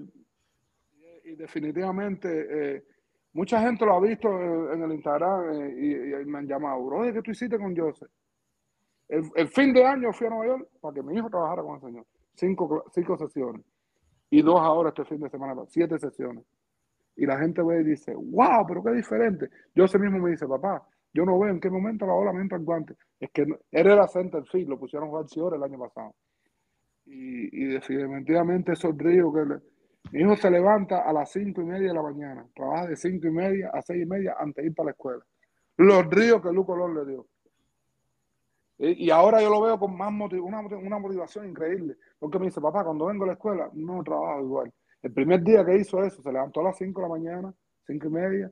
Y, definitivamente, eh, mucha gente lo ha visto en, el Instagram eh, y, me han llamado, bro, ¿qué tú hiciste con Joseph? El, el, fin de año fui a Nueva York para que mi hijo trabajara con el señor. Cinco, cinco sesiones. Y dos ahora este fin de semana, siete sesiones. Y la gente ve y dice, wow, pero qué diferente. Yo ese mismo me dice, papá, yo no veo en qué momento la ola me entra el guante. Es que era center field, lo pusieron a jugar Ciore el año pasado. Y, y definitivamente esos ríos que le... mi hijo se levanta a las cinco y media de la mañana, trabaja de cinco y media a seis y media antes de ir para la escuela. Los ríos que Luco Colón le dio. Y, ahora yo lo veo con más motiv una, una motivación increíble. Porque me dice, papá, cuando vengo a la escuela no trabajo igual. El primer día que hizo eso, se levantó a las 5 de la mañana, 5 y media,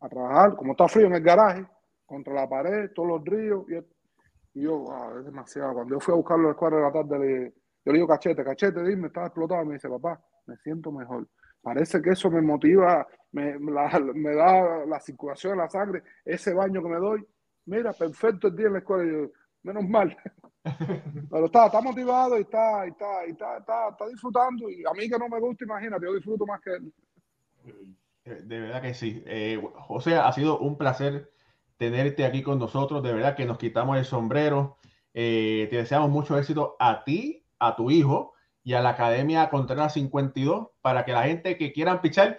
a trabajar, como está frío en el garaje, contra la pared, todos los ríos. Y, y yo, wow, es demasiado. Cuando yo fui a buscarlo a las 4 de la tarde, le, yo le digo, cachete, cachete, dime, estaba explotado. Me dice, papá, me siento mejor. Parece que eso me motiva, me, la, me da la circulación en la sangre, ese baño que me doy. Mira, perfecto el día en la escuela. Y yo, menos mal. Pero está, está motivado y está, y está, y está, está, está, disfrutando. Y a mí que no me gusta, imagínate, yo disfruto más que él. De verdad que sí. Eh, José, ha sido un placer tenerte aquí con nosotros. De verdad que nos quitamos el sombrero. Eh, te deseamos mucho éxito a ti, a tu hijo y a la Academia Contreras 52 para que la gente que quieran pichar.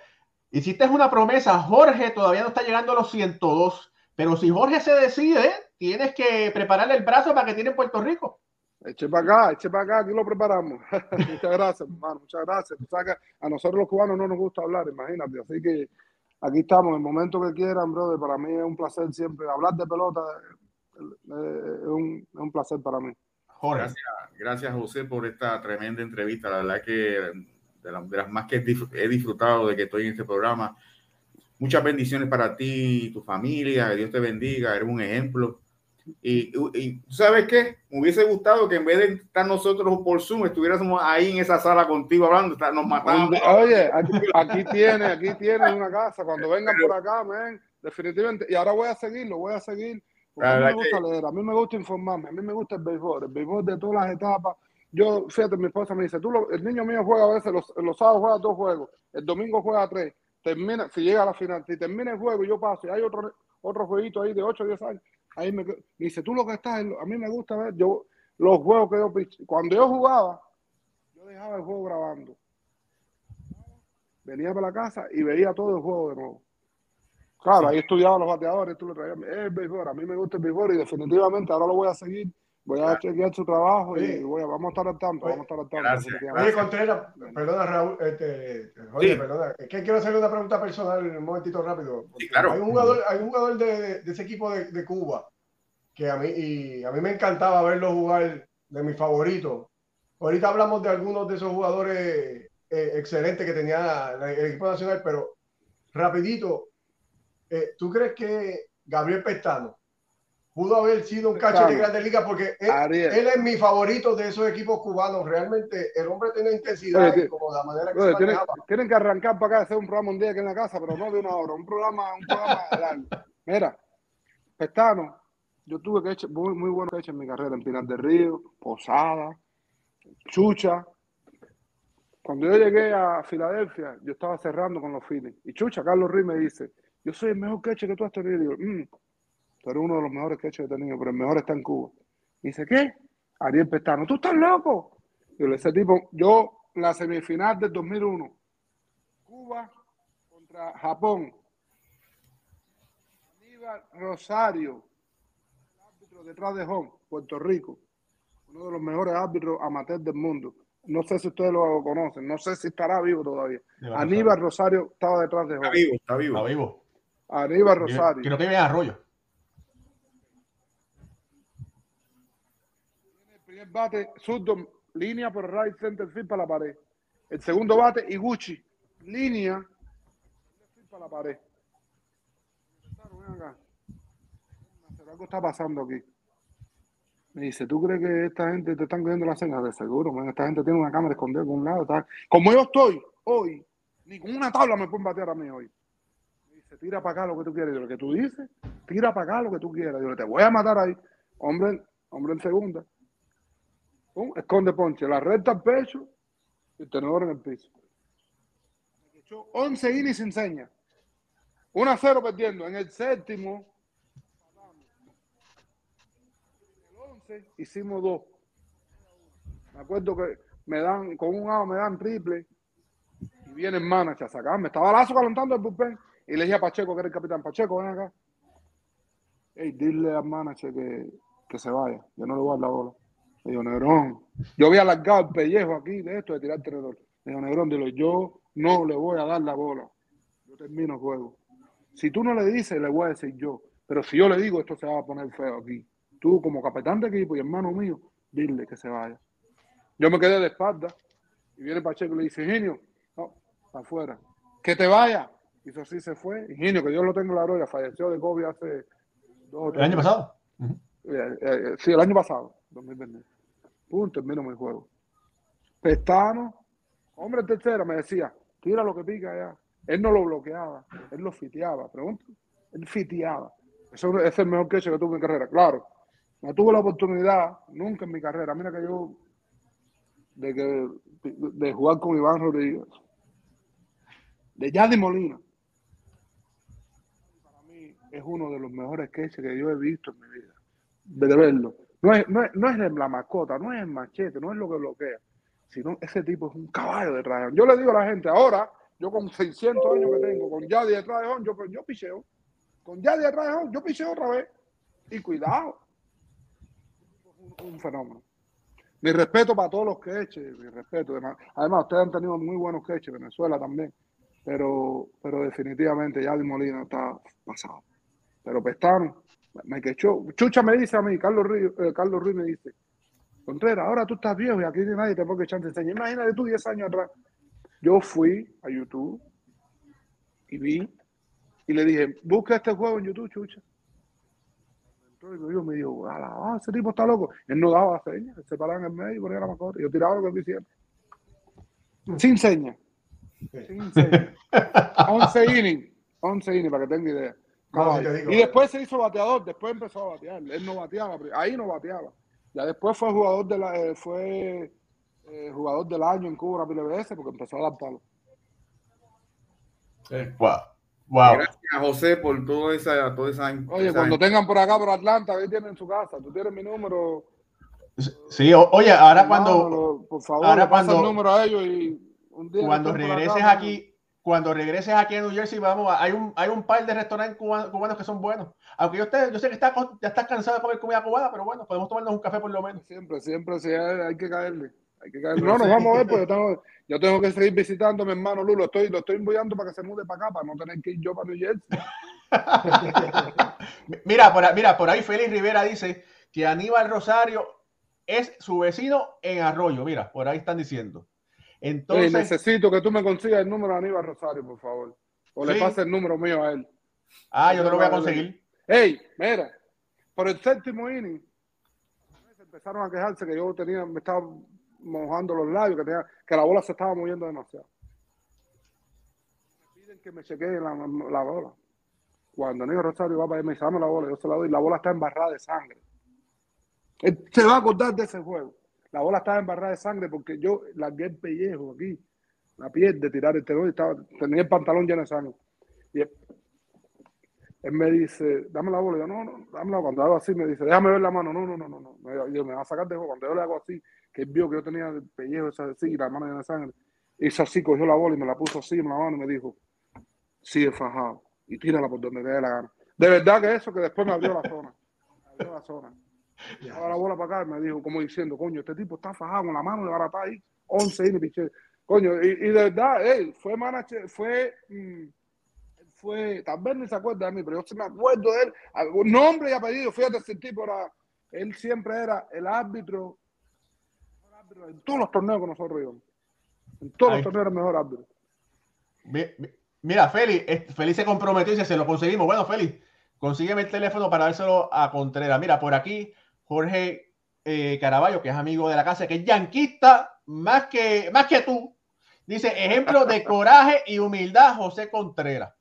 Hiciste una promesa, Jorge todavía no está llegando a los 102, pero si Jorge se decide, tienes que prepararle el brazo para que tiene en Puerto Rico. Eche para acá, eche para acá, aquí lo preparamos. muchas gracias, hermano, muchas gracias. a nosotros los cubanos no nos gusta hablar, imagínate. Así que aquí estamos, en el momento que quieran, brother. Para mí es un placer siempre. Hablar de pelota es un, es un placer para mí. Gracias, gracias, José, por esta tremenda entrevista. La verdad que de, la, de las más que he disfrutado de que estoy en este programa. Muchas bendiciones para ti y tu familia. Que Dios te bendiga. Eres un ejemplo. Y, y, ¿sabes qué? Me hubiese gustado que en vez de estar nosotros por Zoom, estuviéramos ahí en esa sala contigo hablando, nos matamos. Oye, aquí, aquí tienes, aquí tienes una casa. Cuando vengan por acá, man, definitivamente. Y ahora voy a seguirlo, voy a seguir. A mí me gusta que... leer, a mí me gusta informarme, a mí me gusta el béisbol, el béisbol de todas las etapas. Yo, fíjate, mi esposa me dice, tú, lo, el niño mío juega a veces, los, los sábados juega dos juegos, el domingo juega tres, termina, si llega a la final, si termina el juego yo paso y hay otro, otro jueguito ahí de 8 o 10 años, ahí me, me, dice, tú lo que estás, a mí me gusta ver, yo, los juegos que yo, cuando yo jugaba, yo dejaba el juego grabando. Venía para la casa y veía todo el juego de nuevo. Claro, ahí estudiaba los bateadores, tú lo traías, es el béisbol, a mí me gusta el béisbol y definitivamente ahora lo voy a seguir. Voy a chequear su trabajo y voy a, vamos a estar al tanto, vamos a estar al tanto. Gracias. Oye, Contreras, perdona Raúl, este, oye, sí. perdona, es que quiero hacerle una pregunta personal un momentito rápido. Sí, claro. Hay un jugador, hay un jugador de, de ese equipo de, de Cuba que a mí, y a mí me encantaba verlo jugar de mi favorito. Ahorita hablamos de algunos de esos jugadores eh, excelentes que tenía el equipo nacional, pero rapidito, eh, ¿tú crees que Gabriel Pestano pudo haber sido un cacho de Grandes Ligas? Porque él, es mi favorito de esos equipos cubanos. Realmente el hombre tiene intensidad y como la manera que se tienen, tienen, que arrancar para acá hacer un programa un día aquí en la casa, pero no de una hora, un programa, un programa largo. Mira, Pestano, yo tuve que echar muy, muy buenos hechos en mi carrera en Pinar del Río, Posada, Chucha. Cuando yo llegué a Filadelfia, yo estaba cerrando con los Phillies. Y Chucha, Carlos Ruiz me dice, yo soy el mejor catcher que tú has tenido. Y digo, mm, tú eres uno de los mejores catchers que he tenido, pero el mejor está en Cuba. Y dice, ¿qué? Ariel Pestano, ¿tú estás loco? Y yo, ese tipo, yo, la semifinal del 2001, Cuba contra Japón, Aníbal Rosario, detrás de home, Puerto Rico, uno de los mejores árbitros amateur del mundo. No sé si ustedes lo conocen, no sé si estará vivo todavía. Aníbal Rosario estaba detrás de home. Está vivo, está vivo. Está vivo. Aníbal Rosario. Que no tiene arroyo. Bate, zurdo, línea por right center field para la pared. El segundo bate, Iguchi, línea para la pared. Algo está pasando aquí. Me dice, ¿tú crees que esta gente te están cogiendo las señas? De seguro, esta gente tiene una cámara escondida con un lado. Como yo estoy hoy, ni con una tabla me pueden batear a mí hoy. Me dice, tira para acá lo que tú quieres. Yo, lo que tú dices, tira para acá lo que tú quieras. Yo, te voy a matar ahí. Hombre, hombre en segunda. Esconde ponche, la recta al pecho y el tenedor en el piso. Echó 11 innings sin señas. 1 a 0 perdiendo. En el séptimo, hicimos dos. Me acuerdo que me dan, con un lado me dan triple y viene el manager a sacarme. Estaba Lazo calentando el bullpen y le dije a Pacheco, que era el capitán, Pacheco, ven acá. Hey, dile al manager que, que se vaya, yo no le voy a dar la bola. Le digo, Negrón, yo había alargado el pellejo aquí de esto de tirar el tenedor. Le digo, Negrón, dile, yo no le voy a dar la bola. Yo termino el juego. Si tú no le dices, le voy a decir yo. Pero si yo le digo, esto se va a poner feo aquí tú como capitán de equipo y hermano mío, dile que se vaya. Yo me quedé de espalda y viene Pacheco y le dice, Ingenio, no, afuera, que te vaya. Y eso sí se fue. Ingenio, que Dios lo tenga en la gloria, falleció de COVID hace dos ¿El año pasado? Eh, eh, eh, sí, el año pasado, 2020. Punto, termino mi juego. Pestano, hombre tercera, me decía, tira lo que pica allá. Él no lo bloqueaba, él lo fiteaba. Pregunto, él fiteaba. Eso es el mejor que que tuve en carrera, claro. No tuve la oportunidad nunca en mi carrera. Mira que yo, de, que, de jugar con Iván Rodríguez, de Yadi Molina, para mí es uno de los mejores sketches que yo he visto en mi vida. De verlo. No es, no, es, no es la mascota, no es el machete, no es lo que bloquea, sino ese tipo es un caballo de rayón. Yo le digo a la gente, ahora, yo con 600 años que tengo, con Yadi detrás de Hon, yo, yo picheo. Con Yadi detrás de Hon, yo picheo otra vez. Y cuidado, un fenómeno. Mi respeto para todos los que echen, mi respeto. Además, ustedes han tenido muy buenos queches, Venezuela también, pero, pero definitivamente ya Di Molina está pasado. Pero Pestano, me quechó. Chucha me dice a mí, Carlos Ruiz, eh, Carlos Ruiz me dice, Contreras, ahora tú estás viejo y aquí nadie te puede echar te enseña. Imagínate tú 10 años atrás. Yo fui a YouTube y vi y le dije, busca este juego en YouTube, Chucha yo me dijo, ah, ese tipo está loco. Él no daba señas, se paraba en el medio y ponía la mascota. Yo tiraba lo que él decía. Sin señas. Sin señas. 11 innings. 11 innings, para que tenga idea. Y después se hizo bateador, después empezó a batear. Él no bateaba, ahí no bateaba. Ya después fue jugador de la, eh, fue eh, jugador del año en Cuba veces porque empezó a dar palo. Wow. Wow. Gracias, José, por todo esa, toda esa. Oye, cuando tengan por acá, por Atlanta, ahí tienen su casa. Tú tienes mi número. Sí, oye, ahora cuando. por favor, ahora cuando, el número a ellos y un día Cuando regreses aquí, cuando regreses aquí a New Jersey, vamos, hay un, hay un par de restaurantes cubanos, que son buenos. Aunque yo, yo sé que está, ya estás cansado de comer comida cubana, pero bueno, podemos tomarnos un café por lo menos. Siempre, siempre, sí, hay que caerle. Hay que caerle. No, nos vamos a ver, pues yo tengo, yo tengo que seguir visitando a mi hermano Lulo. Estoy, lo estoy enviando para que se mude para acá, para no tener que ir yo para New Jersey. mira, por, mira, por ahí Félix Rivera dice que Aníbal Rosario es su vecino en Arroyo. Mira, por ahí están diciendo. Entonces, necesito que tú me consigas el número de Aníbal Rosario, por favor. O le pase el número mío a él. Ah, yo te lo voy a conseguir. Ey, mira, por el séptimo inning, empezaron a quejarse que yo tenía, me estaba mojando los labios, que, tenía, que la bola se estaba moviendo demasiado. Me piden que me chequeen la, la bola. Cuando Aníbal Rosario va para allá, me dice, dame la bola, yo se la doy, la bola está embarrada de sangre. Él se va a acordar de ese juego. La bola estaba embarrada de sangre porque yo largué el pellejo aquí, la piel de tirar el tenor y estaba, tenía el pantalón lleno de sangre. Y él, me dice, dame la bola. yo, no, no, dámela. Cuando hago así, me dice, déjame ver la mano. No, no, no, no, no. Yo, me va a sacar de juego. Cuando yo le hago así, que él vio que yo tenía el pellejo así y la mano llena de sangre, hizo así, cogió la bola y me la puso así en la mano y me dijo, sigue fajado y tírala por donde te dé la gana. De verdad que eso que después me abrió la zona. Me abrió la zona. Ahora la bola para acá me dijo, como diciendo, coño, este tipo está fajado con la mano de barata ahí, 11 y piché. Coño, y, de verdad, él fue manager, fue, mm, fue, tal vez ni se acuerda de mí, pero yo sí me acuerdo de él, nombre y apellido, fíjate, ese tipo era, él siempre era el árbitro, en todos los torneos con nosotros íbamos. En todos los torneos era el mejor árbitro. Mira, Félix, Félix se comprometió y se lo conseguimos. Bueno, Félix, consígueme el teléfono para dárselo a Contreras. Mira, por aquí Jorge eh, Caraballo, que es amigo de la casa, que es yanquista más que, más que tú. Dice, ejemplo de coraje y humildad, José Contreras.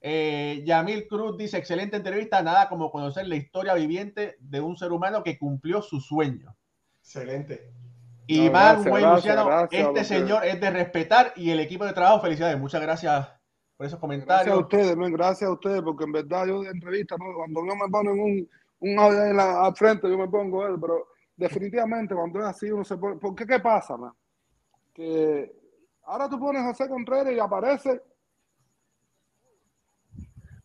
Eh, Yamil Cruz dice, excelente entrevista, nada como conocer la historia viviente de un ser humano que cumplió su sueño. Excelente. Y no, Luciano, este señor es de respetar y el equipo de trabajo, felicidades. Muchas gracias por esos comentarios. Gracias a ustedes, gracias a ustedes, porque en verdad yo de entrevista, cuando yo me ponen un, un audio la, al frente, yo me pongo él, pero definitivamente cuando es así uno se pone, ¿por qué qué pasa, man? Que ahora tú pones José Contreras y aparece,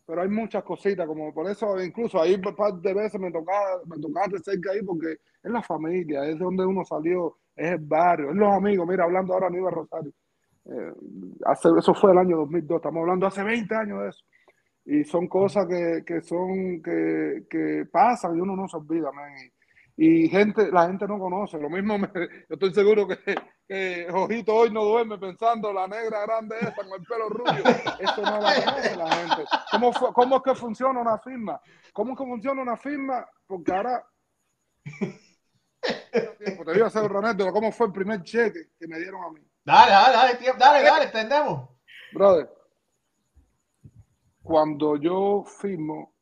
pero hay muchas cositas, como por eso incluso ahí un par de veces me tocaba, me tocaba de cerca ahí porque es la familia, es donde uno salió, es el barrio, es los amigos, mira, hablando ahora Aníbal Rosario. Eh, hace, eso fue el año 2002, estamos hablando hace 20 años de eso y son cosas que, que son que, que, pasan y uno no se olvida man. Y, gente la gente no conoce. Lo mismo me, yo estoy seguro que, que hoy no duerme pensando la negra grande esa con el pelo rubio. Eso no la conoce la gente. ¿Cómo, cómo es que funciona una firma cómo es que funciona una firma porque ahora te digo a hacer un cómo fue el primer cheque que me dieron a mí dale dale dale dale, dale entendemos brother cuando yo firmo,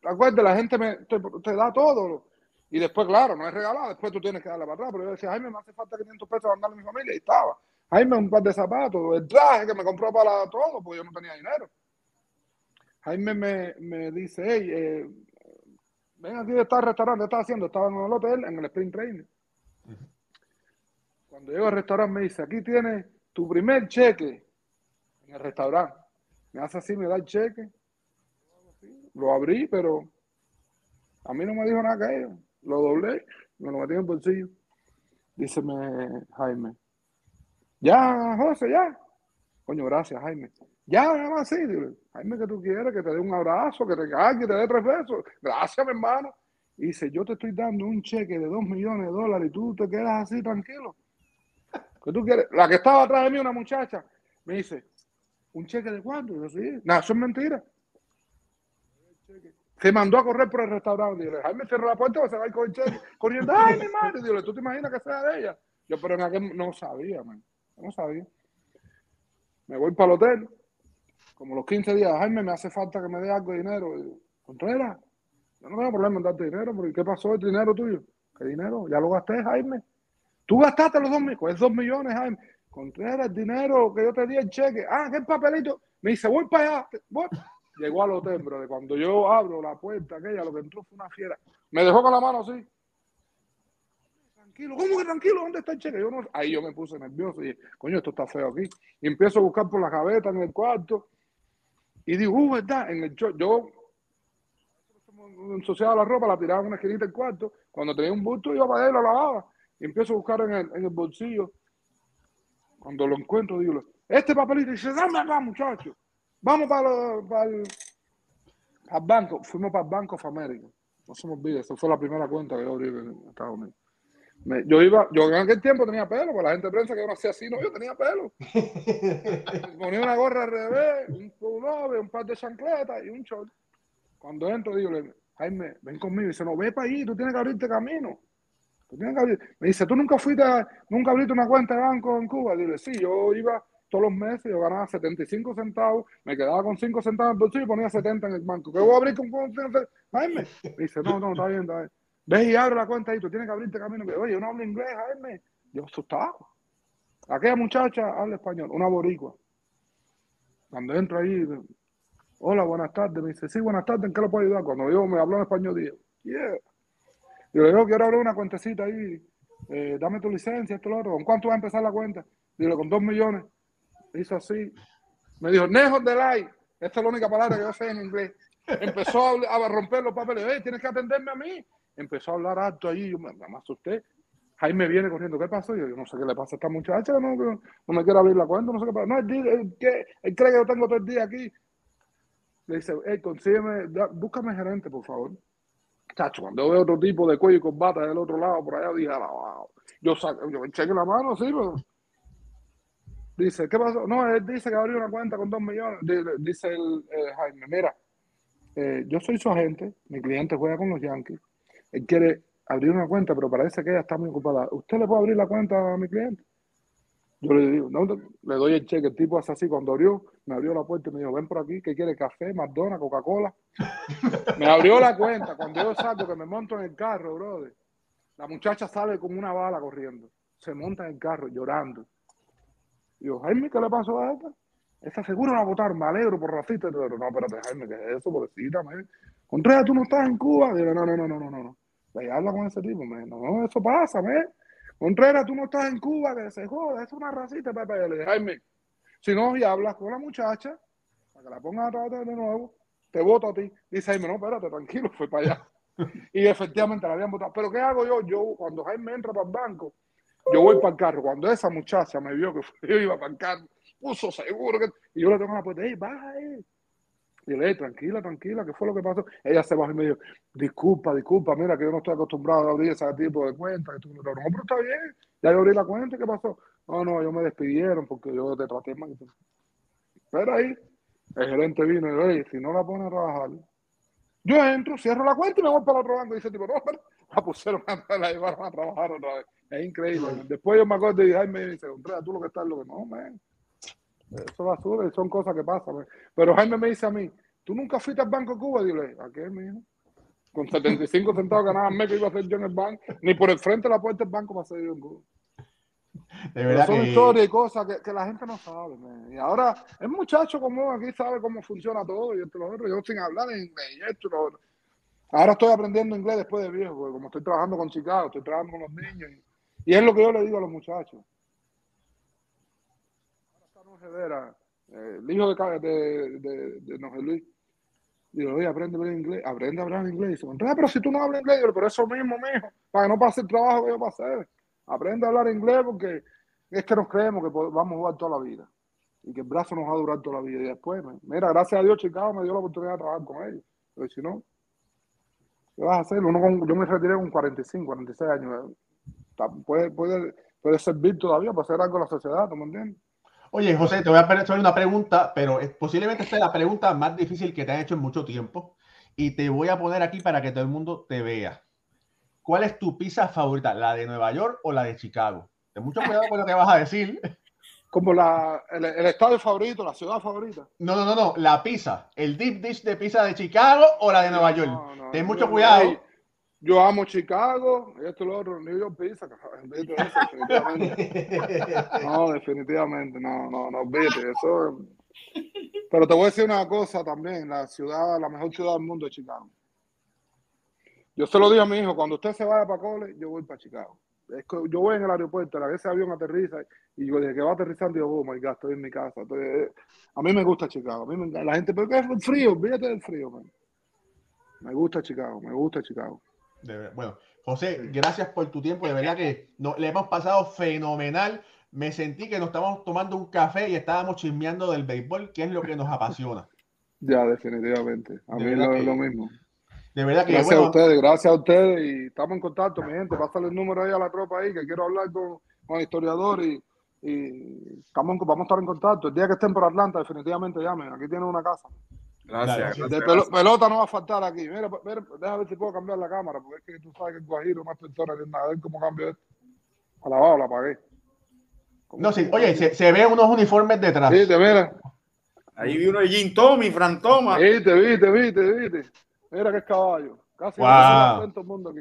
¿te acuerdas? La gente me, te, da todo. Y después, claro, no es regalado, después tú tienes que darle para atrás. Pero yo decía, Jaime, me hace falta 500 pesos para mandarle a mi familia. Y estaba. Jaime, un par de zapatos, el traje que me compró para todo, porque yo no tenía dinero. Jaime me, me dice, hey, eh, ven aquí, está el restaurante, ¿qué estás haciendo? Estaba en el hotel, en el Spring Training. Cuando llego al restaurante me dice, aquí tienes tu primer cheque en el restaurante me hace así, me da el cheque. Lo abrí, pero a mí no me dijo nada que ellos. Lo doblé, me lo metí en el bolsillo. Díceme Jaime. Ya, José, ya. Coño, gracias, Jaime. Ya, nada más así. Jaime, que tú quieres, que te dé un abrazo, que te que te dé tres besos. Gracias, mi hermano. Y dice, yo te estoy dando un cheque de dos millones de dólares y tú te quedas así tranquilo. ¿Qué tú quieres? La que estaba atrás de mí, una muchacha, me dice, ¿Un cheque de cuánto? Yo sí. Nada, eso es mentira. Se mandó a correr por el restaurante. Dile, Jaime cerró la puerta se va a ir con el cheque corriendo. ¡Ay, mi madre! Dile, ¿tú te imaginas que sea de ella? Yo, pero en aquel no sabía, man. No sabía. Me voy para el hotel. Como los 15 días, Jaime, me hace falta que me dé algo de dinero. Contreras, yo no tengo problema en darte dinero, porque ¿qué pasó el dinero tuyo? ¿Qué dinero? Ya lo gasté, Jaime. Tú gastaste los dos millones, dos millones, Jaime. Contreras, dinero que yo te di el cheque. Ah, qué papelito. Me dice, voy para allá. Llegó al hotel, bro. Cuando yo abro la puerta, aquella, lo que entró fue una fiera. Me dejó con la mano así. Tranquilo, ¿cómo que tranquilo? ¿Dónde está el cheque? Yo no... Ahí yo me puse nervioso y dije, coño, esto está feo aquí. Y empiezo a buscar por la gaveta en el cuarto. Y digo, uh, ¿verdad? En el yo ensuciaba la ropa, la tiraba en una esquinita del cuarto. Cuando tenía un bulto, iba para él, lo lavaba. Y empiezo a buscar en el, en el bolsillo cuando lo encuentro, digo, este papelito, dice, dame acá, muchacho. vamos para, para, el, banco. Fuimos para el Banco of America. No se me olvide, esa fue la primera cuenta que yo abrí en Estados Unidos. yo iba, yo en aquel tiempo tenía pelo, porque la gente piensa que yo no hacía así, no, yo tenía pelo. Ponía una gorra al revés, un pullover, un par de chancletas y un short. Cuando entro, digo, Jaime, ven conmigo. Y dice, no, ve para allí, tú tienes que abrirte camino. Tú tienes que abrir... Me dice, ¿tú nunca fuiste, nunca abriste una cuenta de banco en Cuba? Dile, sí, yo iba todos los meses, yo ganaba 75 centavos, me quedaba con 5 centavos en el bolsillo y ponía 70 en el banco. ¿Qué voy a abrir con, con, Jaime? Me dice, no, no, está bien, está bien. Ves y abre la cuenta ahí, tú tienes que abrirte camino. Oye, yo no hablo inglés, Jaime. Yo asustado. Aquella muchacha habla español, una boricua. Cuando entro ahí, Hola, buenas tardes. Me dice, sí, buenas tardes, ¿en qué lo puedo ayudar? Cuando yo me habló en español, digo, yeah. Yo digo, quiero abrir una cuentecita ahí, eh, dame tu licencia, esto, lo otro. ¿Con cuánto va a empezar la cuenta? Digo, con dos millones. Hizo así. Me dijo, Nejo de like. Esta es la única palabra que yo sé en inglés. Empezó a, romper los papeles. Hey, tienes que atenderme a mí. Empezó a hablar alto ahí. Yo me, me asusté. Jaime viene corriendo. ¿Qué pasó? Yo, yo no sé qué le pasa a esta muchacha. No, no, me quiere abrir la cuenta. No sé qué pasa. No, él, él, él cree que yo tengo todo el día aquí le dice, hey, consígueme, búscame gerente, por favor. Chacho, cuando veo otro tipo de cuello y corbata del otro lado, por allá, dije, wow. Yo saco, yo cheque la mano, sí. Dice, ¿qué pasó? No, él dice que abrió una cuenta con dos millones. Dice el, Jaime, mira, eh, yo soy su agente, mi cliente juega con los Yankees, él quiere abrir una cuenta, pero parece que ella está muy ocupada. ¿Usted le puede abrir la cuenta a mi cliente? Yo le digo, no, le doy el cheque, el tipo hace así, cuando abrió, me abrió la puerta y me dijo, ven por aquí, ¿qué quiere? Café, McDonald's, Coca-Cola. me abrió la cuenta, cuando yo salgo, que me monto en el carro, brother, la muchacha sale como una bala corriendo, se monta en el carro llorando. Y yo, Jaime, ¿qué le pasó a esta? Esta seguro la votaron, me alegro por racista. No, espérate, Jaime, ¿qué es eso? Pobrecita, me. Contreras, tú no estás en Cuba. Digo, no, no, no, no, no, no. Ve, habla con ese tipo, me. No, eso pasa, me. Contreras, tú no estás en Cuba, que se joda, es una racita, papá. Yo le dije, Jaime, si no, y hablas con la muchacha, para que la pongas a trabajar de nuevo, te voto a ti. Dice Jaime, no, espérate, tranquilo, fue para allá. y efectivamente la habían votado. Pero ¿qué hago yo? Yo, cuando Jaime entra para el banco, yo voy para el carro. Cuando esa muchacha me vio que yo iba para el carro, puso seguro que... Y yo le tengo la puerta, hey, baja ahí. Y le dije, tranquila, tranquila, ¿qué fue lo que pasó? Ella se bajó y me dijo, disculpa, disculpa, mira que yo no estoy acostumbrado a abrir ese tipo de cuentas. Que no, pero está bien, ya yo abrí la cuenta, ¿qué pasó? No, no, ellos me despidieron porque yo te traté mal. Pero ahí, el gerente vino y le dije, si no la pone a trabajar, yo entro, cierro la cuenta y me voy para el otro banco. Y dice, tipo, no, pero la pusieron a la llevaron a trabajar otra vez. Es increíble. Después yo me acuerdo y dije, me dice, tú lo que estás, lo que no, man. Eso es basura, son cosas que pasan. Pero Jaime me dice a mí, ¿tú nunca fuiste al Banco Cuba? Le ¿a qué, mijo? Con 75 centavos ganaba mes que iba a hacer yo en el banco, ni por el frente de la puerta del banco hacer yo en Cuba. De verdad son historias y cosas que, que, la gente no sabe. Y ahora, el muchacho como aquí sabe cómo funciona todo y esto lo otro. Yo sin hablar en inglés y esto lo otro. Ahora estoy aprendiendo inglés después de viejo, porque como estoy trabajando con Chicago, estoy trabajando con los niños. Y, y es lo que yo le digo a los muchachos. Rivera, eh, el hijo de, de, de, de José Luis, digo, oye, aprende a hablar inglés, aprende a hablar inglés. Dice, pero si tú no hablas inglés, pero eso mismo, mijo, para que no pase el trabajo que yo pasé. Aprende a hablar inglés porque es que nos creemos que vamos a jugar toda la vida y que el brazo nos va a durar toda la vida. Y después, mira, gracias a Dios, Chicago me dio la oportunidad de trabajar con ellos. Pero si no, ¿qué vas a hacer? Uno yo me retiré con 45, 46 años. Puede, puede, puede servir todavía para hacer algo en la sociedad, ¿tú me entiendes? Oye, José, te voy a hacer una pregunta, pero posiblemente esta es la pregunta más difícil que te han hecho en mucho tiempo. Y te voy a poner aquí para que todo el mundo te vea. ¿Cuál es tu pizza favorita? ¿La de Nueva York o la de Chicago? Ten mucho cuidado con lo que vas a decir. Como la, el, estado favorito, la ciudad favorita. No, no, no, no. La pizza. ¿El deep dish de pizza de Chicago o la de Nueva York? Ten mucho cuidado. Yo amo Chicago, esto lo otro, New York Pizza, definitivamente. No, definitivamente, no, no, no, vete, eso. Pero te voy a decir una cosa también, la ciudad, la mejor ciudad del mundo es Chicago. Yo se lo digo a mi hijo, cuando usted se vaya para Cole, yo voy para Chicago. yo voy en el aeropuerto, a veces avión aterriza y yo desde que va aterrizando yo, oh my God, estoy en mi casa. Eh, a mí me gusta Chicago, a mí me, la gente, pero ¿qué es el frío? Fíjate del frío, man. Me gusta Chicago, me gusta Chicago bueno, José, gracias por tu tiempo. De verdad que no, le hemos pasado fenomenal. me sentí que nos estábamos tomando un café y estábamos chismeando del béisbol, que es lo que nos apasiona. Ya, definitivamente. A mí lo, lo mismo. De verdad que gracias a ustedes, gracias a ustedes y estamos en contacto, mi gente. Pásale el número ahí a la tropa ahí, que quiero hablar con, con el historiador y, y estamos, vamos a estar en contacto. El día que estén por Atlanta, definitivamente llamen. Aquí tienen una casa. Gracias. Pelota no va a faltar aquí. Mira, mira, déjame ver si puedo cambiar la cámara, porque es que tú sabes que el Guajiro más personas que nada. A ver cómo cambio esto. A la baja la apagué. No, sí, oye, se, se ven unos uniformes detrás. Viste, mira. Ahí vi uno de Jim Tommy, Fran Thomas. Viste, viste, viste, viste. Mira que es caballo. Casi Wow. no se todo el mundo aquí.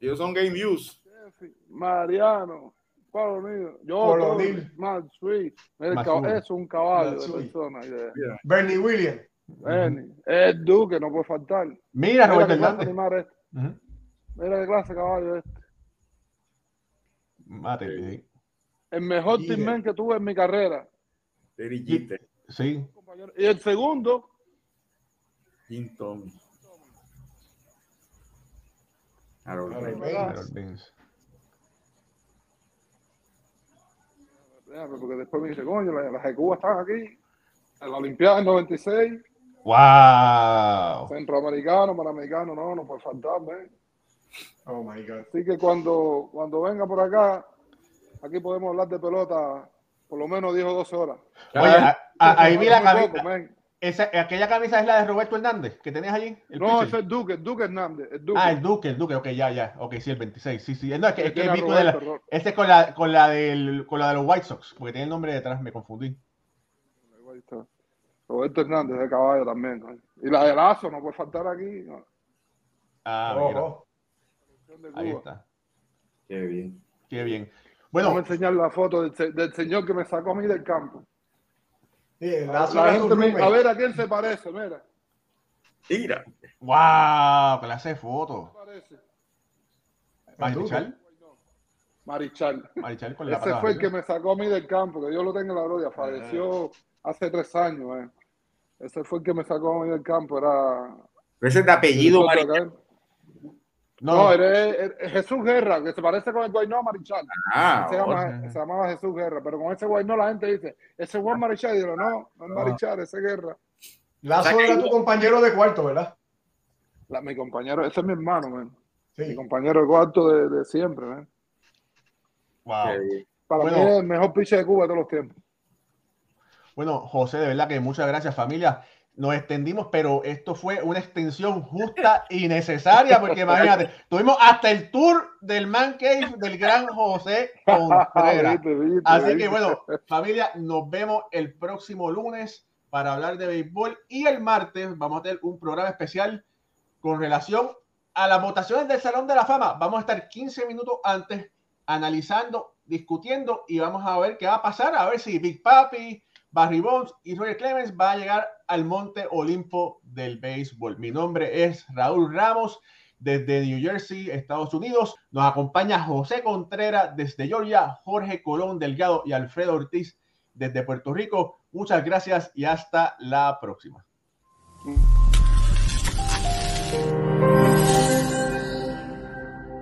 Ellos son Game. Jeffy, Mariano, Pablo Nido, yo. Matt Sweet. Mira, es un caballo de persona. Bernie Williams. Benny, Ed Duque, no puede faltar. Mira, Roberto Hernández. animal es. Ujú. Mira qué clase de caballo es. Mate, sí. El mejor Líder. teamman que tuve en mi carrera. Jeter. Sí. Y el segundo, Jim Tommy. Harold Harold Baines. Baines. Harold Baines. déjame, porque después me dice, coño, las, las de Cuba están aquí. En la Olimpiada del 96, ¡Wow! centroamericano, panamericano, no, no puede faltar, man. Oh my God. Así que cuando, cuando venga por acá, aquí podemos hablar de pelota por lo menos 10 o 12 horas. Oye, a- a- ahí vi la poco, camisa. Esa, aquella camisa es la de Roberto Hernández que tenías allí. El No, ese es Duque, el Duque Hernández. El Duque. Ah, el Duque, el Duque, ok, ya, ya. Ok, sí, el 26. Sí, sí. No, es que, es que la- Roberto, Ro- ese es con la, con, la del, con la de los White Sox, porque tiene el nombre detrás, me confundí. Roberto Hernández de caballo también. Y la de Lazo no puede faltar aquí. no. Ah, Oh, mira, ahí está. Qué bien. Qué bien. Vamos a Bueno, enseñar la foto del, se- del señor que me sacó a mí del campo. Sí, La, lazo gente me- a ver a quién se parece, mira. Mira. wow, clase de foto. ¿Qué parece? Marichal, Marichal. Marichal con la Ese fue el que me sacó a mí del campo, que Dios lo tenga en la gloria. Falleció hace tres años. eh. Ese fue el que me sacó a mí del campo. Era. Ese es de apellido Marichal. No, No, era, era Jesús Guerra, que se parece con el Guaynó Marichal. Ah, se, llama- se llamaba Jesús Guerra, pero con ese Guaynó la gente dice, ese Juan Marichal. Y yo, no, no es Marichal, ese Guerra. Lazo O sea que- era tu compañero de cuarto, ¿verdad? La- mi compañero, ese es mi hermano, man. Mi compañero de cuarto de, de siempre, man. wow. Para Bueno. mí es el mejor pitcher de Cuba de todos los tiempos. Bueno, José, de verdad que muchas gracias, familia. Nos extendimos, pero esto fue una extensión justa y necesaria, porque imagínate, tuvimos hasta el tour del Man Cave del gran José Contreras. Así que bueno, familia, nos vemos el próximo lunes para hablar de béisbol y el martes vamos a tener un programa especial con relación a las votaciones del Salón de la Fama. Vamos a estar 15 minutos antes analizando, discutiendo y vamos a ver qué va a pasar, a ver si Big Papi, Barry Bonds y Roger Clemens va a llegar al Monte Olimpo del béisbol. Mi nombre es Raúl Ramos desde New Jersey, Estados Unidos. Nos acompaña José Contreras desde Georgia, Jorge Colón Delgado y Alfredo Ortiz desde Puerto Rico. Muchas gracias y hasta la próxima.